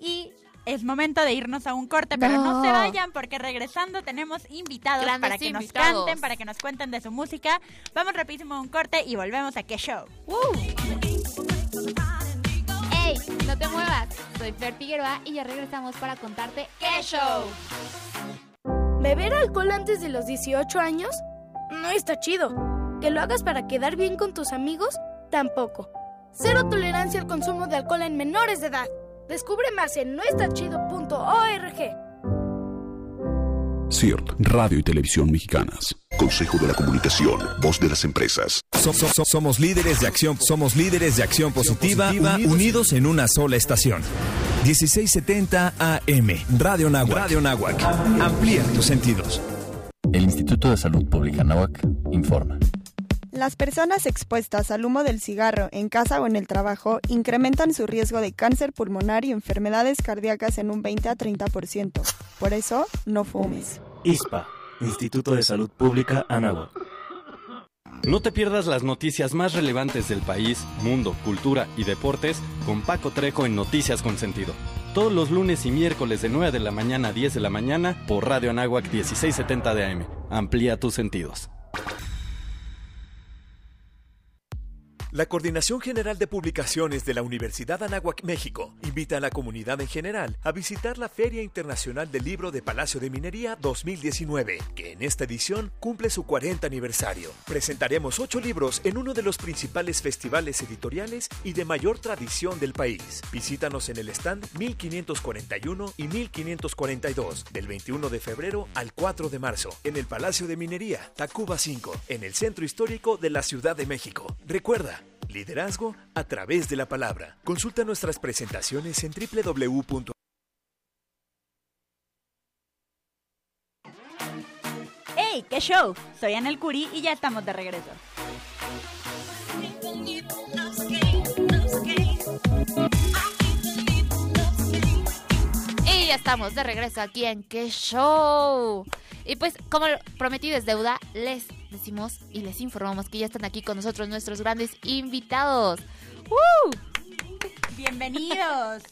Y es momento de irnos a un corte, pero no, No. se vayan porque regresando tenemos invitados Grandes para que invitados. nos canten, para que nos cuenten de su música. Vamos rapidísimo a un corte y volvemos a qué show. ¡Ey! No te muevas. Soy Fer Figueroa y ya regresamos para contarte qué show. ¿Beber alcohol antes de los 18 años? No está chido. ¿Que lo hagas para quedar bien con tus amigos? Tampoco. Cero tolerancia al consumo de alcohol en menores de edad. Descubre más en noestachido.org. CIRT, Radio y Televisión Mexicanas. Consejo de la Comunicación, voz de las empresas. So- so- so- somos líderes de acción, somos líderes de acción positiva, uni- unidos en una sola estación. 1670 AM, Radio Nahuac. Radio Nahuac. Amplía tus sentidos. El Instituto de Salud Pública Nahuac informa. Las personas expuestas al humo del cigarro en casa o en el trabajo incrementan su riesgo de cáncer pulmonar y enfermedades cardíacas en un 20 a 30%. Por eso, no fumes. ISPA, Instituto de Salud Pública Anáhuac. No te pierdas las noticias más relevantes del país, mundo, cultura y deportes con Paco Trejo en Noticias con Sentido. Todos los lunes y miércoles de 9 de la mañana a 10 de la mañana por Radio Anáhuac 1670 de AM. Amplía tus sentidos. La Coordinación General de Publicaciones de la Universidad Anáhuac, México, invita a la comunidad en general a visitar la Feria Internacional del Libro de Palacio de Minería 2019, que en esta edición cumple su 40 aniversario. Presentaremos ocho libros en uno de los principales festivales editoriales y de mayor tradición del país. Visítanos en el stand 1541 y 1542, del 21 de febrero al 4 de marzo, en el Palacio de Minería, Tacuba 5, en el Centro Histórico de la Ciudad de México. Recuerda, Liderazgo a través de la palabra. Consulta nuestras presentaciones en www. ¡Hey! ¡Qué show! Soy Anel Curi y ya estamos de regreso. Ya estamos de regreso aquí en ¡Qué show! Y pues, como prometido es deuda, les decimos y les informamos que ya están aquí con nosotros nuestros grandes invitados. ¡Uh! Bienvenidos.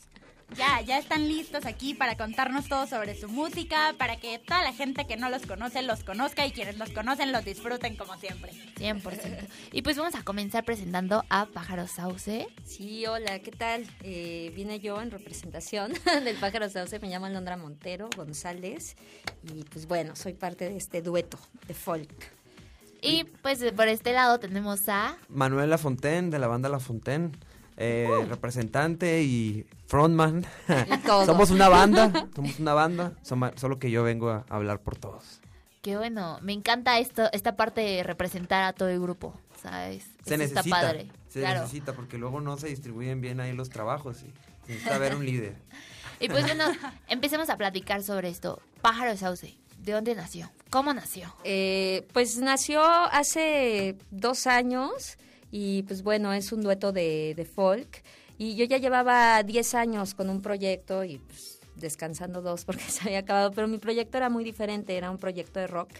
Ya, ya están listos aquí para contarnos todo sobre su música, para que toda la gente que no los conoce los conozca y quienes los conocen los disfruten como siempre. 100%. Y pues vamos a comenzar presentando a Pájaro Sauce. Sí, hola, ¿qué tal? Eh, vine yo en representación del Pájaro Sauce, me llamo Alondra Montero González y pues bueno, soy parte de este dueto de folk. Y pues por este lado tenemos a... Manuela Fontaine, de la banda La Fontaine. Eh, uh. representante y frontman. somos una banda, somos una banda, solo que yo vengo a hablar por todos. Qué bueno, me encanta esto, esta parte de representar a todo el grupo, ¿sabes? Se necesita, está padre. Se necesita porque luego no se distribuyen bien ahí los trabajos y necesita haber un líder. y pues bueno, empecemos a platicar sobre esto. Pájaro Sauce, ¿de dónde nació? ¿Cómo nació? Eh, pues nació hace dos años y pues bueno, es un dueto de, de folk. Y yo ya llevaba 10 años con un proyecto y pues descansando dos porque se había acabado, pero mi proyecto era muy diferente, era un proyecto de rock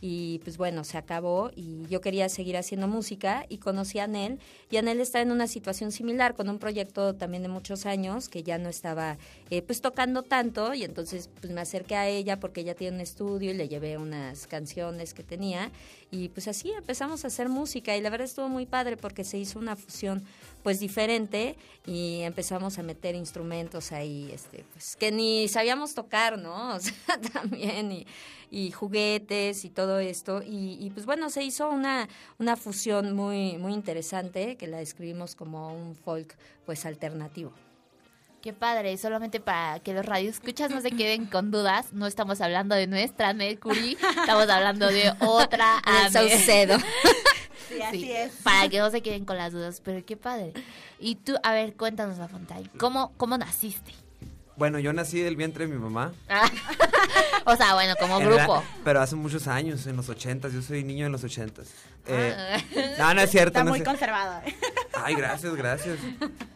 y pues bueno, se acabó y yo quería seguir haciendo música y conocí a Anel y Anel está en una situación similar con un proyecto también de muchos años que ya no estaba eh, pues tocando tanto y entonces pues me acerqué a ella porque ella tiene un estudio y le llevé unas canciones que tenía y pues así empezamos a hacer música y la verdad estuvo muy padre porque se hizo una fusión pues diferente y empezamos a meter instrumentos ahí este pues que ni sabíamos tocar no o sea también y, y juguetes y todo esto. Y, y, pues bueno se hizo una una fusión muy muy interesante que la describimos como un folk pues alternativo. Qué padre, solamente para que los radioescuchas no se queden con dudas, no estamos hablando de nuestra Mercury, estamos hablando de otra Saucedo. Sí, así es. Para que no se queden con las dudas, pero qué padre. Y tú, a ver, cuéntanos, La Fontaine, ¿cómo, cómo naciste? Bueno, yo nací del vientre de mi mamá. o sea, bueno, como grupo. pero hace muchos años, en los ochentas. Yo soy niño en los ochentas. Eh, no, no es cierto. Está no muy sé. conservado. Ay, gracias, gracias.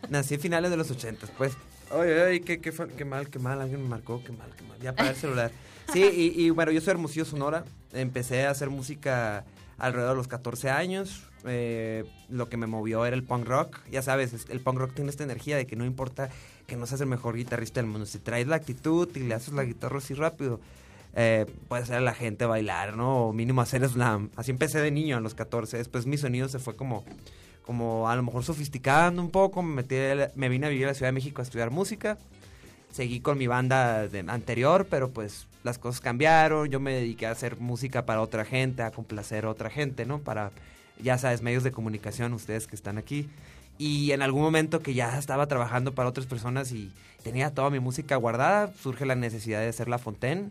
Nací a finales de los ochentas, pues. Ay, ay, qué, qué, qué, mal, qué mal. Alguien me marcó, qué mal, qué mal. Ya para el celular. Sí, y, y bueno, yo soy Hermosillo Sonora. Empecé a hacer música alrededor de los 14 años. Eh, lo que me movió era el punk rock. Ya sabes, el punk rock tiene esta energía de que no importa que no seas el mejor guitarrista del mundo. Si traes la actitud y le haces la guitarra así rápido, eh, puedes hacer a la gente bailar, ¿no? O mínimo hacer slam. Así empecé de niño a los 14. Después mi sonido se fue como, como a lo mejor sofisticando un poco. Me, metí, me vine a vivir a la Ciudad de México a estudiar música. Seguí con mi banda anterior, pero pues las cosas cambiaron. Yo me dediqué a hacer música para otra gente, a complacer a otra gente, ¿no? Para, ya sabes, medios de comunicación, ustedes que están aquí. Y en algún momento que ya estaba trabajando para otras personas y tenía toda mi música guardada, surge la necesidad de hacer La Fontaine.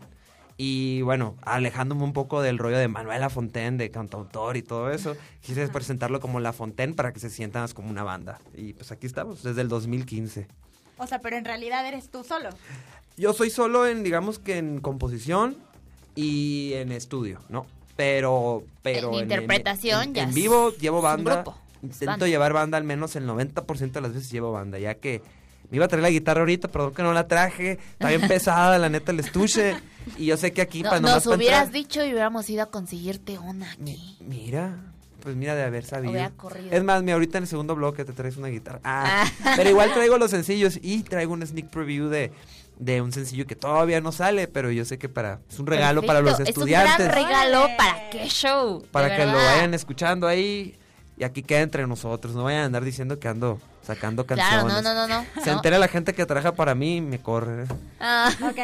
Y bueno, alejándome un poco del rollo de Manuela Fontaine, de cantautor y todo eso, quise presentarlo como La Fontaine para que se sientan más como una banda. Y pues aquí estamos, desde el 2015. O sea, pero en realidad eres tú solo. Yo soy solo en, digamos que en composición y en estudio, ¿no? Pero, pero en, interpretación en, ya en vivo llevo banda. Intento banda. llevar banda al menos el 90% de las veces llevo banda, ya que me iba a traer la guitarra ahorita, perdón que no la traje, está bien pesada la neta el estuche y yo sé que aquí No, para nos nomás para hubieras entrar- dicho y hubiéramos ido a conseguirte una aquí. Mira, pues mira de haber sabido. Es más, mi ahorita en el segundo bloque te traes una guitarra. Ah, pero igual traigo los sencillos y traigo un sneak preview de, de un sencillo que todavía no sale, pero yo sé que para es un regalo para los estudiantes. Es un gran regalo para qué show. para que lo vayan escuchando ahí. Y aquí queda entre nosotros, no vayan a andar diciendo que ando sacando Claro, canciones. no, no, no, no. Se entera la gente que trabaja para mí y me corre. Ah. Ok,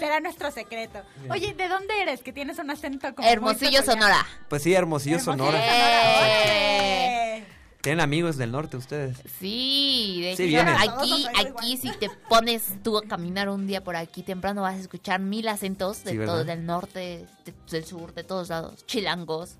será nuestro secreto. Oye, ¿de dónde eres? Que tienes un acento como Hermosillo. Sonora. Pues sí, Hermosillo, Sonora. Eh. ¿Tienen amigos del norte ustedes? Sí, de Sí, hecho, aquí, aquí si te pones tú a caminar un día por aquí temprano vas a escuchar mil acentos de todo, del norte, de- del sur, de todos lados, chilangos.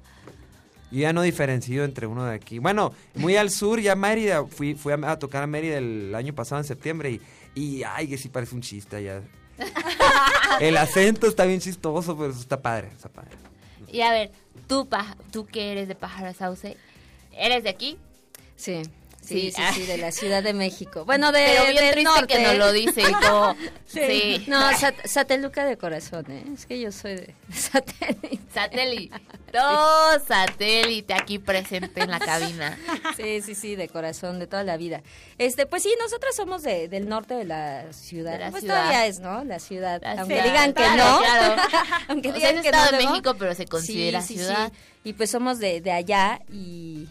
Yo ya no diferencio entre uno de aquí. Bueno, muy al sur, ya Mérida. Fui, fui a, a tocar a Mérida el año pasado en septiembre y, y ay, que sí parece un chiste allá. El acento está bien chistoso, pero está padre, está padre. Y a ver, tú, pa- tú que eres de Pájaro Sauce, ¿eres de aquí? Sí. Sí. Sí, sí, sí, de la Ciudad de México. Bueno, de, Pero bien del triste norte. que no lo dice, como- sí. No, sat- sateluca de corazón, ¿eh? Es que yo soy de, satélite. Satélite. No, satélite aquí presente en la cabina. Sí, sí, sí, de corazón, de toda la vida. Este, pues sí, nosotros somos de, del norte de la ciudad. De la pues ciudad. todavía es, ¿no? La ciudad. La aunque ciudad, digan que claro, no. claro. aunque O sea, digan es que Estado no. de. México, pero se considera sí, ciudad. sí. Y pues somos de, de allá y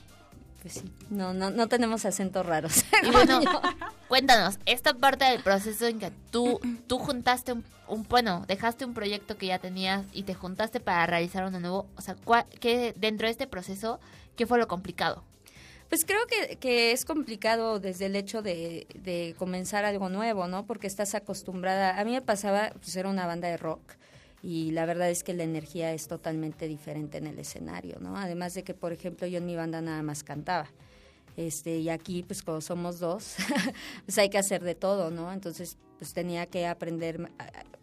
pues sí, no, no, no tenemos acentos raros. Y bueno, cuéntanos, esta parte del proceso en que tú, tú juntaste un, un- bueno, dejaste un proyecto que ya tenías y te juntaste para realizar uno nuevo, o sea, ¿cuál- qué, dentro de este proceso, ¿qué fue lo complicado? Pues creo que, que es complicado desde el hecho de, de comenzar algo nuevo, ¿no? Porque estás acostumbrada. A mí me pasaba, pues era una banda de rock y la verdad es que la energía es totalmente diferente en el escenario, ¿no? Además de que, por ejemplo, yo en mi banda nada más cantaba. Este, y aquí, pues como somos dos, pues hay que hacer de todo, ¿no? Entonces, pues tenía que aprender,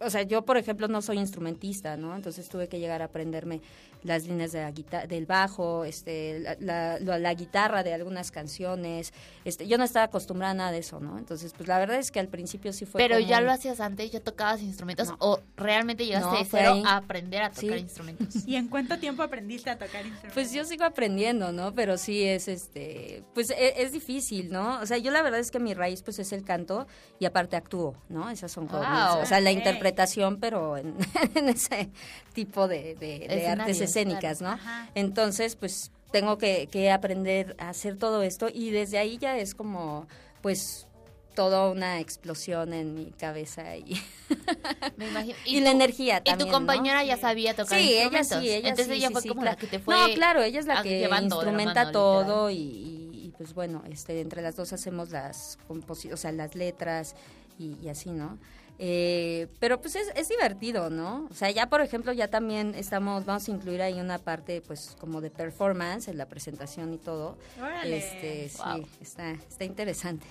o sea, yo, por ejemplo, no soy instrumentista, ¿no? Entonces tuve que llegar a aprenderme las líneas de la guita- del bajo, este, la, la- guitarra de algunas canciones. Este, yo no estaba acostumbrada a nada de eso, ¿no? Entonces, pues la verdad es que al principio sí fue Pero como ya lo hacías antes, ya tocabas instrumentos o realmente llegaste No, de fue cero ahí. a aprender a tocar Sí. instrumentos. ¿Y en cuánto tiempo aprendiste a tocar instrumentos? Pues yo sigo aprendiendo, ¿no? Pero sí es este, pues e- es, difícil, ¿no? O sea, yo la verdad es que mi raíz pues es el canto y aparte actúo, ¿no? Esas son Wow. o sea, la interpretación, pero en, en ese tipo de, de- de artes escénicas, claro. ¿no? Entonces, pues tengo que, que aprender a hacer todo esto y desde ahí ya es como, pues toda una explosión en mi cabeza y, Me imagino. y la energía Y también, tu ¿no? compañera ya sabía tocar Sí, ella sí, ella Entonces sí, ella sí, fue sí, como claro. la que te fue No, claro, ella es la que instrumenta mano, todo y, y- y, pues bueno, este, entre las dos hacemos las composi- o sea, las letras y, y así, ¿no? Eh, pero pues es, es divertido, ¿no? O sea, ya por ejemplo, ya también estamos, vamos a incluir ahí una parte pues como de performance en la presentación y todo. Órale. Este, Wow. sí, está, está interesante.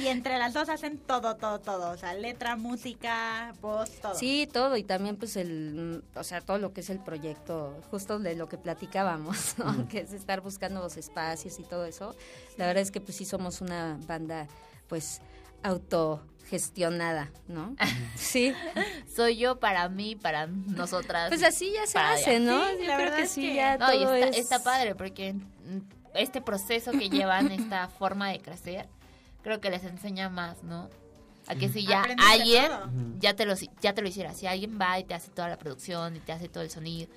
Y entre las dos hacen todo, todo, todo. O sea, letra, música, voz, todo. Sí, todo y también pues el, o sea, todo lo que es el proyecto, justo de lo que platicábamos, ¿no? Que es estar buscando los espacios y todo eso. La verdad es que pues sí somos una banda pues autogestionada, ¿no? sí. Soy yo para mí, para nosotras. Pues así ya se hace, allá. ¿no? Sí, Yo la creo verdad que sí, que- ya No, y todo está, es... está padre porque mm, este proceso que llevan, esta forma de crecer, creo que les enseña más, ¿no? A que si ya alguien ya te, lo, ya te lo hiciera, si alguien va y te hace toda la producción y te hace todo el sonido,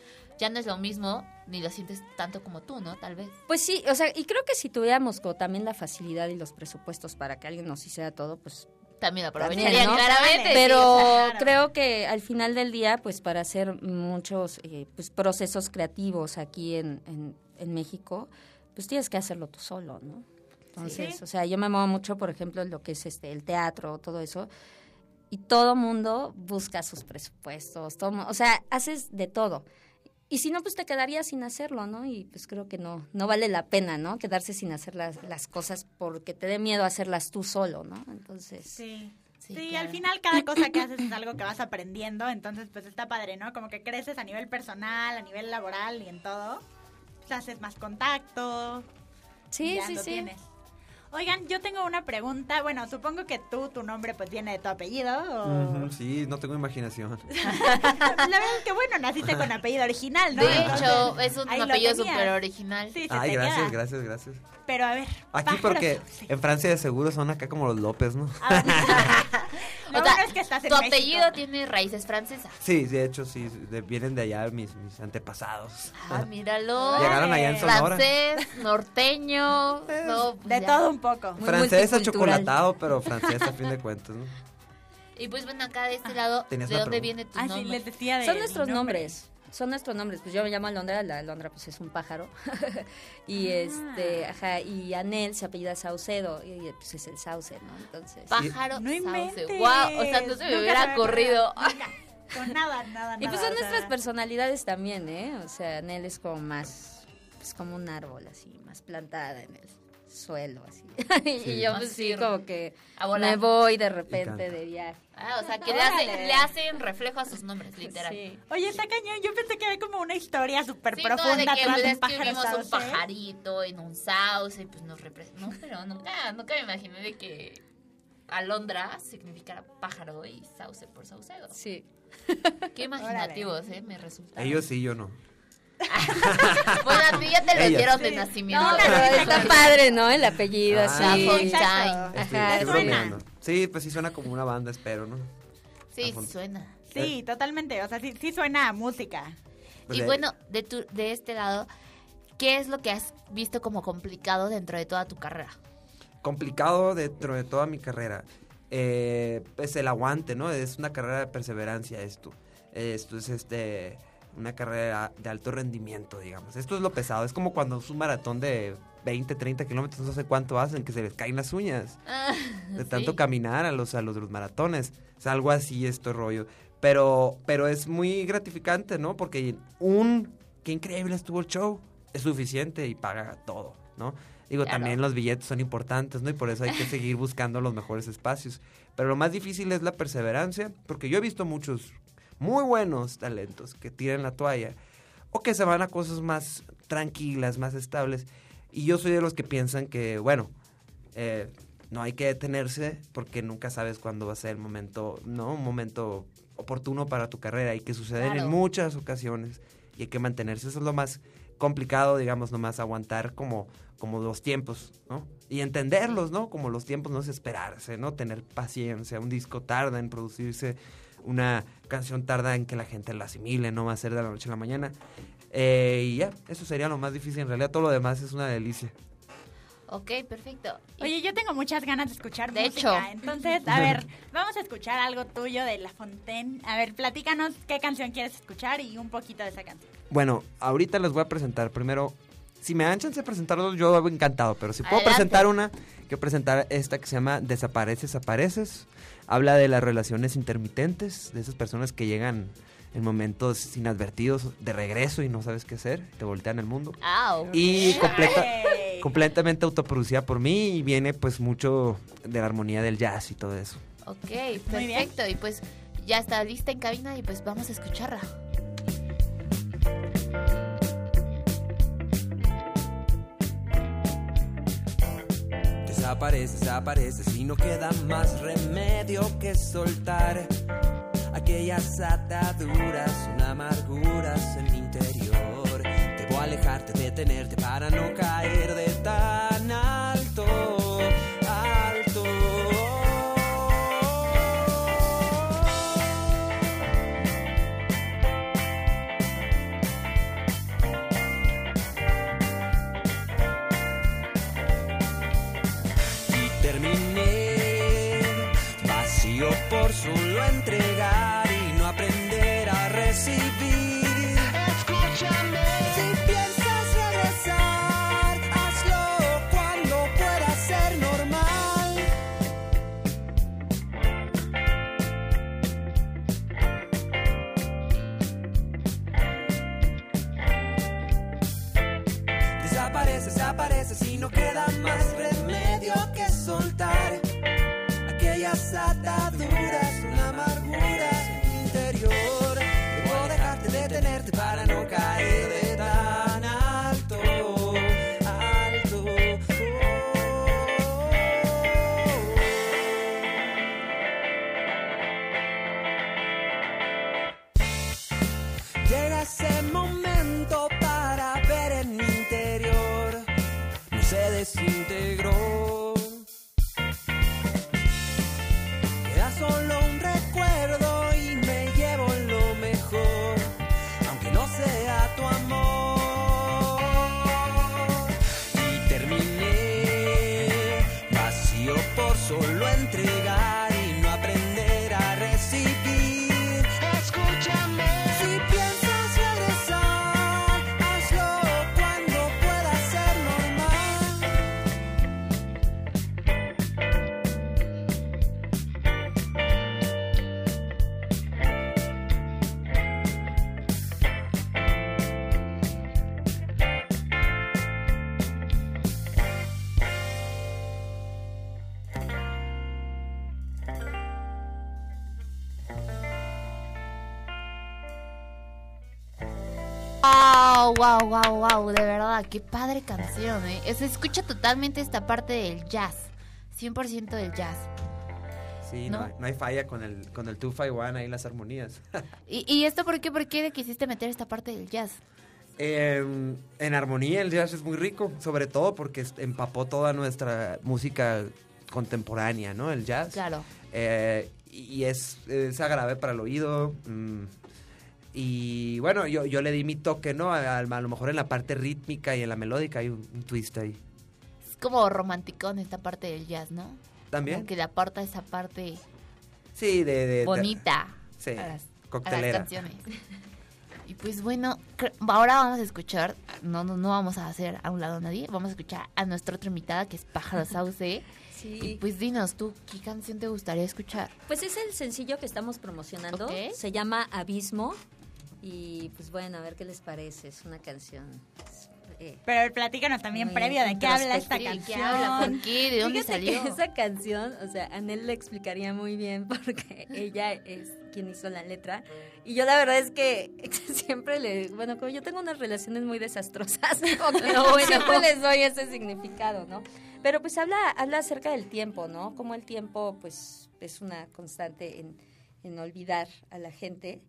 ya no es lo mismo, ni lo sientes tanto como tú, ¿no? Tal vez. Pues sí, o sea, y creo que si tuviéramos como también la facilidad y los presupuestos para que alguien nos hiciera todo, pues También aprovecharían ¿no? claramente. sí, Pero o sea, claro. creo que al final del día, pues para hacer muchos eh, pues, procesos creativos aquí en, en, en México, pues tienes que hacerlo tú solo, ¿no? Entonces, Sí. o sea, yo me muevo mucho, por ejemplo, en lo que es este el teatro, todo eso, y todo mundo busca sus presupuestos, todo, o sea, haces de todo. Y si no, pues te quedarías sin hacerlo, ¿no? Y pues creo que no, no vale la pena, ¿no? Quedarse sin hacer las, las cosas porque te dé miedo hacerlas tú solo, ¿no? Entonces... Sí. Sí, Sí, al final cada cosa que haces es algo que vas aprendiendo, entonces pues está padre, ¿no? Como que creces a nivel personal, a nivel laboral y en todo. Pues, haces más contacto. Sí, sí, sí. tienes. Oigan, yo tengo una pregunta. Bueno, supongo que tú, tu nombre pues viene de tu apellido. O... Sí, no tengo imaginación. La verdad es que bueno, naciste con apellido original, ¿no? De Entonces, hecho, es un apellido súper original. Sí, Ay, gracias, queda. gracias, gracias. Pero a ver. Aquí pájaros- porque en Francia de seguro son acá como los López, ¿no? Lo O sea, bueno es que estás en tu México. apellido tiene raíces francesas. Sí, de hecho, sí, de- vienen de allá mis, mis antepasados. Ah, míralo. Llegaron allá en Sonora. Francés, norteño. no, pues de ya. todo un poco. Francés achocolatado, pero francés a fin de cuentas, ¿no? Y pues bueno, acá de este lado, ¿de dónde pregunta. viene tu Ah, sí, nombre? les decía de Son nuestros nombre. nombres. Son nuestros nombres. Pues yo me llamo Alondra, la Alondra pues es un pájaro. y Ah. este, ajá, y Anel se apellida Saucedo y pues es el sauce, ¿no? Entonces. Pájaro No sauce. inventes. Wow, o sea, no se me Nunca hubiera corrido. Con nada, nada, Y pues nada, son o sea, nuestras personalidades también, ¿eh? O sea, Anel es como más, pues como un árbol así, más plantada en el suelo, así. Sí. y yo pues sí, como que me voy de repente de viaje. Ah, o sea, que le, hace- Órale. le hacen reflejo a sus nombres, literal. Sí. Oye, está cañón. Yo pensé que había como una historia súper Sí, no, de profunda que, de un que pajarito en un sauce y pues nos representa. No, pero nunca, nunca me imaginé de que alondra significara pájaro y sauce por saucedo. Sí. Qué imaginativos, ¿eh? Me resulta. Ellos sí, yo no. Pues a ti ya te lo Ellas. dieron de Sí. nacimiento. No, pero está padre, ¿no? El apellido Ah, así. Estoy, Ajá, estoy ¿te suena? bromeando. Sí, pues sí suena como una banda, espero, ¿no? Sí, suena. Sí, totalmente. O sea, sí, sí suena a música. Pues y de- bueno, de, tu, de este lado, ¿qué es lo que has visto como complicado dentro de toda tu carrera? complicado dentro de toda mi carrera. Eh, pues el aguante, ¿no? Es una carrera de perseverancia esto. Esto es este una carrera de alto rendimiento, digamos. Esto es lo pesado. Es como cuando es un maratón de 20, 30 kilómetros, no sé cuánto hacen, que se les caen las uñas. De tanto Sí. caminar a los, a los, maratones. Es algo así esto rollo. Pero, pero es muy gratificante, ¿no? Porque un, qué increíble estuvo el show, es suficiente y paga todo, ¿no? Digo, Claro. también los billetes son importantes, ¿no? Y por eso hay que seguir buscando los mejores espacios. Pero lo más difícil es la perseverancia, porque yo he visto muchos muy buenos talentos que tiran la toalla o que se van a cosas más tranquilas, más estables. Y yo soy de los que piensan que, bueno, eh, no hay que detenerse porque nunca sabes cuándo va a ser el momento, ¿no? Un momento oportuno para tu carrera y que suceden Claro. en muchas ocasiones y hay que mantenerse. Eso es lo más complicado, digamos, nomás aguantar como, como los tiempos, ¿no? Y entenderlos, ¿no? Como los tiempos, no es esperarse, ¿no? Tener paciencia. Un disco tarda en producirse, una canción tarda en que la gente la asimile, no va a ser de la noche a la mañana. Eh, y ya, eso sería lo más difícil. En realidad todo lo demás es una delicia. Ok, perfecto. Oye, yo tengo muchas ganas de escuchar De música. hecho. Entonces, a ver, vamos a escuchar algo tuyo de La Fontaine. A ver, platícanos qué canción quieres escuchar y un poquito de esa canción. Bueno, ahorita les voy a presentar primero. Si me dan chance de presentarlos, yo hago encantado. Pero si puedo Adelante. presentar una, quiero presentar esta que se llama Desapareces, Apareces. Habla de las relaciones intermitentes, de esas personas que llegan en momentos inadvertidos de regreso y no sabes qué hacer, te voltean el mundo. Y completa, completamente autoproducida por mí y viene pues mucho de la armonía del jazz y todo eso. Ok, perfecto. Y pues ya está lista en cabina y pues vamos a escucharla. Desapareces, desapareces y no queda más remedio que soltar aquellas ataduras, son amarguras en mi interior. Debo alejarte, detenerte para no caer de tan alto. Wow, wow, wow, de verdad, qué padre canción, ¿eh? Se escucha totalmente esta parte del jazz, 100% del jazz. Sí, no, ¿No? hay, no hay falla con el, con el 251 ahí las armonías. ¿Y, y esto por qué? ¿Por qué quisiste meter esta parte del jazz? Eh, en armonía el jazz es muy rico, sobre todo porque empapó toda nuestra música contemporánea, ¿no? El jazz. Claro. Eh, y es, es agradable para el oído. mm, y bueno, yo, yo le di mi toque, ¿no? A, a lo mejor en la parte rítmica y en la melódica hay un, un twist ahí. Es como romanticón esta parte del jazz, ¿no? También. Como que le aporta esa parte Sí, de... de- de- bonita sí, a, las, a las coctelera. canciones. Y pues bueno, ahora vamos a escuchar, no, no, no vamos a hacer a un lado a nadie, vamos a escuchar a nuestra otra invitada que es Pájaro Sauce. Sí. Y pues dinos tú, ¿qué canción te gustaría escuchar? Pues es el sencillo que estamos promocionando. Ok. Se llama Abismo. Y pues bueno, a ver qué les parece. Es una canción. eh, Pero platícanos también previo de qué habla esta canción. ¿Qué habla? ¿Por qué? ¿De dónde Fíjate salió? que esa canción, o sea, Anel le explicaría muy bien porque ella es quien hizo la letra. Y yo la verdad es que siempre le, bueno, como yo tengo unas relaciones muy desastrosas, como que No, bueno. siempre les doy ese significado, ¿no? Pero pues habla, habla acerca del tiempo, ¿no? Como el tiempo, pues, es una constante en, en olvidar a la gente.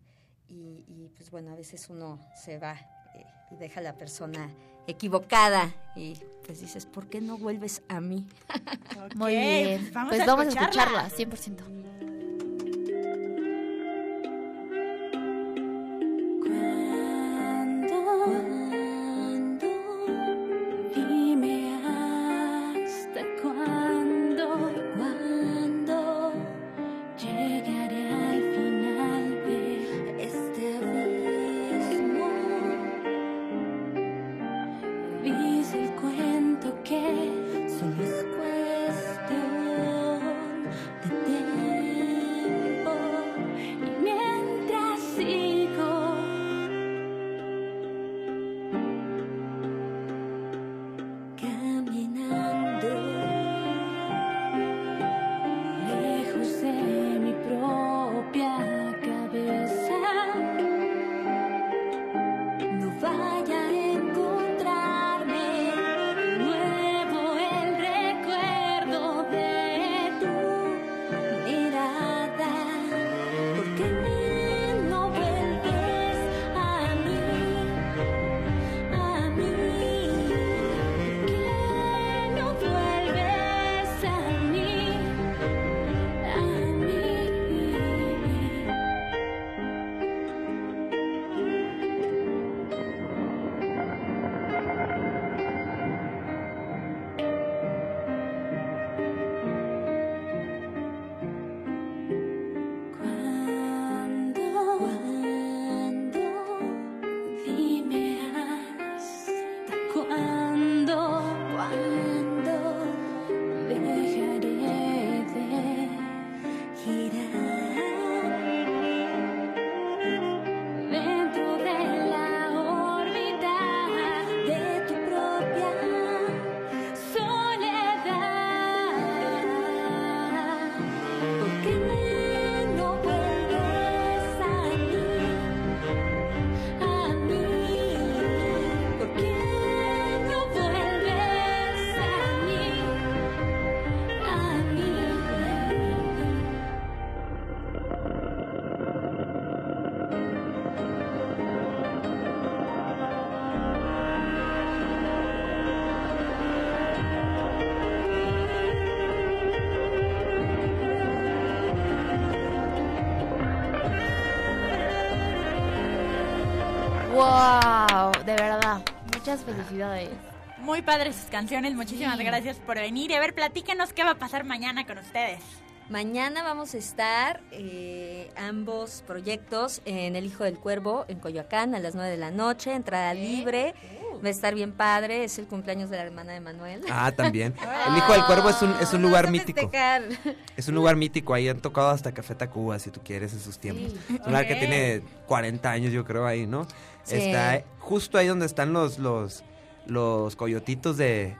Y, y, pues bueno, a veces uno se va eh, y deja a la persona equivocada y pues dices, ¿por qué no vuelves a mí? Muy bien, pues vamos a escucharla, 100%. Felicidades. Muy padres sus canciones, muchísimas gracias por venir. Y a ver, platíquenos qué va a pasar mañana con ustedes. Mañana vamos a estar eh, ambos proyectos en El Hijo del Cuervo, en Coyoacán, a las 9 de la noche, entrada libre. Va a estar bien padre, es el cumpleaños de la hermana de Manuel. Ah, también. El Hijo del Cuervo es un, es un lugar mítico. Festejar. Es un lugar mítico, ahí han tocado hasta Café Tacuba, si tú quieres, en sus tiempos. Sí. Es un lugar que tiene 40 años, yo creo, ahí, ¿no? Sí. Está justo ahí donde están los, los, los coyotitos de,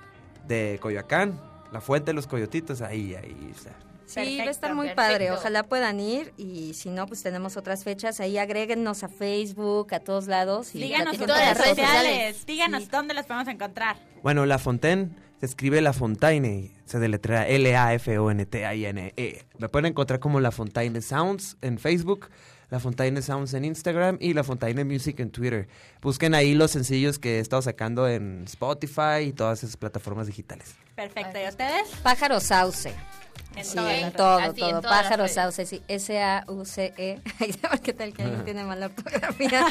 de Coyoacán. La fuente de los coyotitos, ahí, ahí está. Sí, va a estar Perfecto, muy padre. Ojalá puedan ir y si no, pues tenemos otras fechas. Ahí agréguennos a Facebook, a todos lados. Y Díganos todas las redes sociales. Díganos dónde las podemos encontrar. Bueno, La Fontaine se escribe La Fontaine, se deletrea L-A-F-O-N-T-I-N-E. Me pueden encontrar como La Fontaine Sounds en Facebook, La Fontaine Sounds en Instagram y La Fontaine Music en Twitter. Busquen ahí los sencillos que he estado sacando en Spotify y todas esas plataformas digitales. Perfecto. ¿Y ustedes? Pájaro Sauce. En Sí, todas en todo. Así, en todo. las Pájaro. Sauce, sí. S-A-U-C-E. Ay, ¿Qué tal que alguien tiene mala ortografía?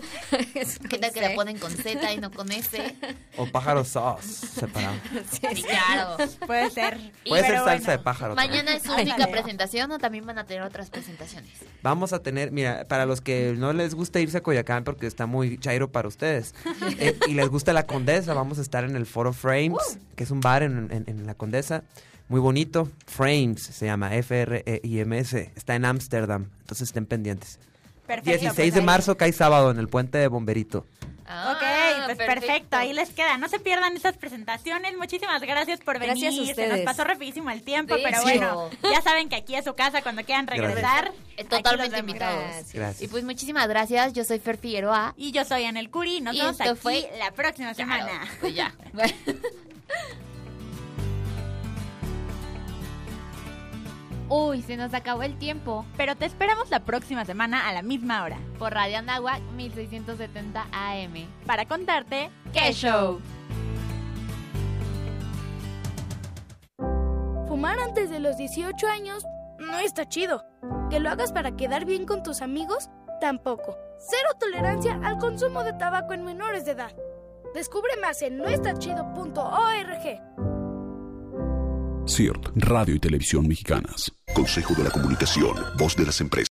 ¿Qué tal que la ponen con Z y no con S? O pájaro sauce separado. Sí, claro. Puede ser. Puede ser salsa de pájaro. también. ¿Mañana es su única presentación o también van a tener otras presentaciones? Vamos a tener, mira, para los que no les gusta irse a Coyacán porque está muy chairo para ustedes eh, y les gusta la Condesa, vamos a estar en el Foro Frames, que es un bar en, en- en la Condesa, muy bonito. Frames se llama, F-R-E-I-M-S, está en Ámsterdam, entonces estén pendientes. Perfecto, 16 pues de marzo cae sábado en el puente de Bomberito. ok, pues perfecto. Ahí les queda. No se pierdan estas presentaciones. Muchísimas gracias por venir. Gracias a Se nos pasó rapidísimo el tiempo, Sí, pero sí. bueno, ya saben que aquí es su casa cuando quieran regresar. Eh, Totalmente invitados. Gracias. Y pues muchísimas gracias. Yo soy Fer Figueroa. Y yo soy Anel Curi. Nos Y vemos aquí fue- la próxima semana. Pues ya. Uy, se nos acabó el tiempo. Pero te esperamos la próxima semana a la misma hora Por Radio Anáhuac 1670 AM. para contarte ¡Qué show! Fumar antes de los 18 años no está chido. Que lo hagas para quedar bien con tus amigos, tampoco. Cero tolerancia al consumo de tabaco en menores de edad. Descubre más en noestachido.org. CIRT, Radio y Televisión Mexicanas. Consejo de la Comunicación, voz de las empresas.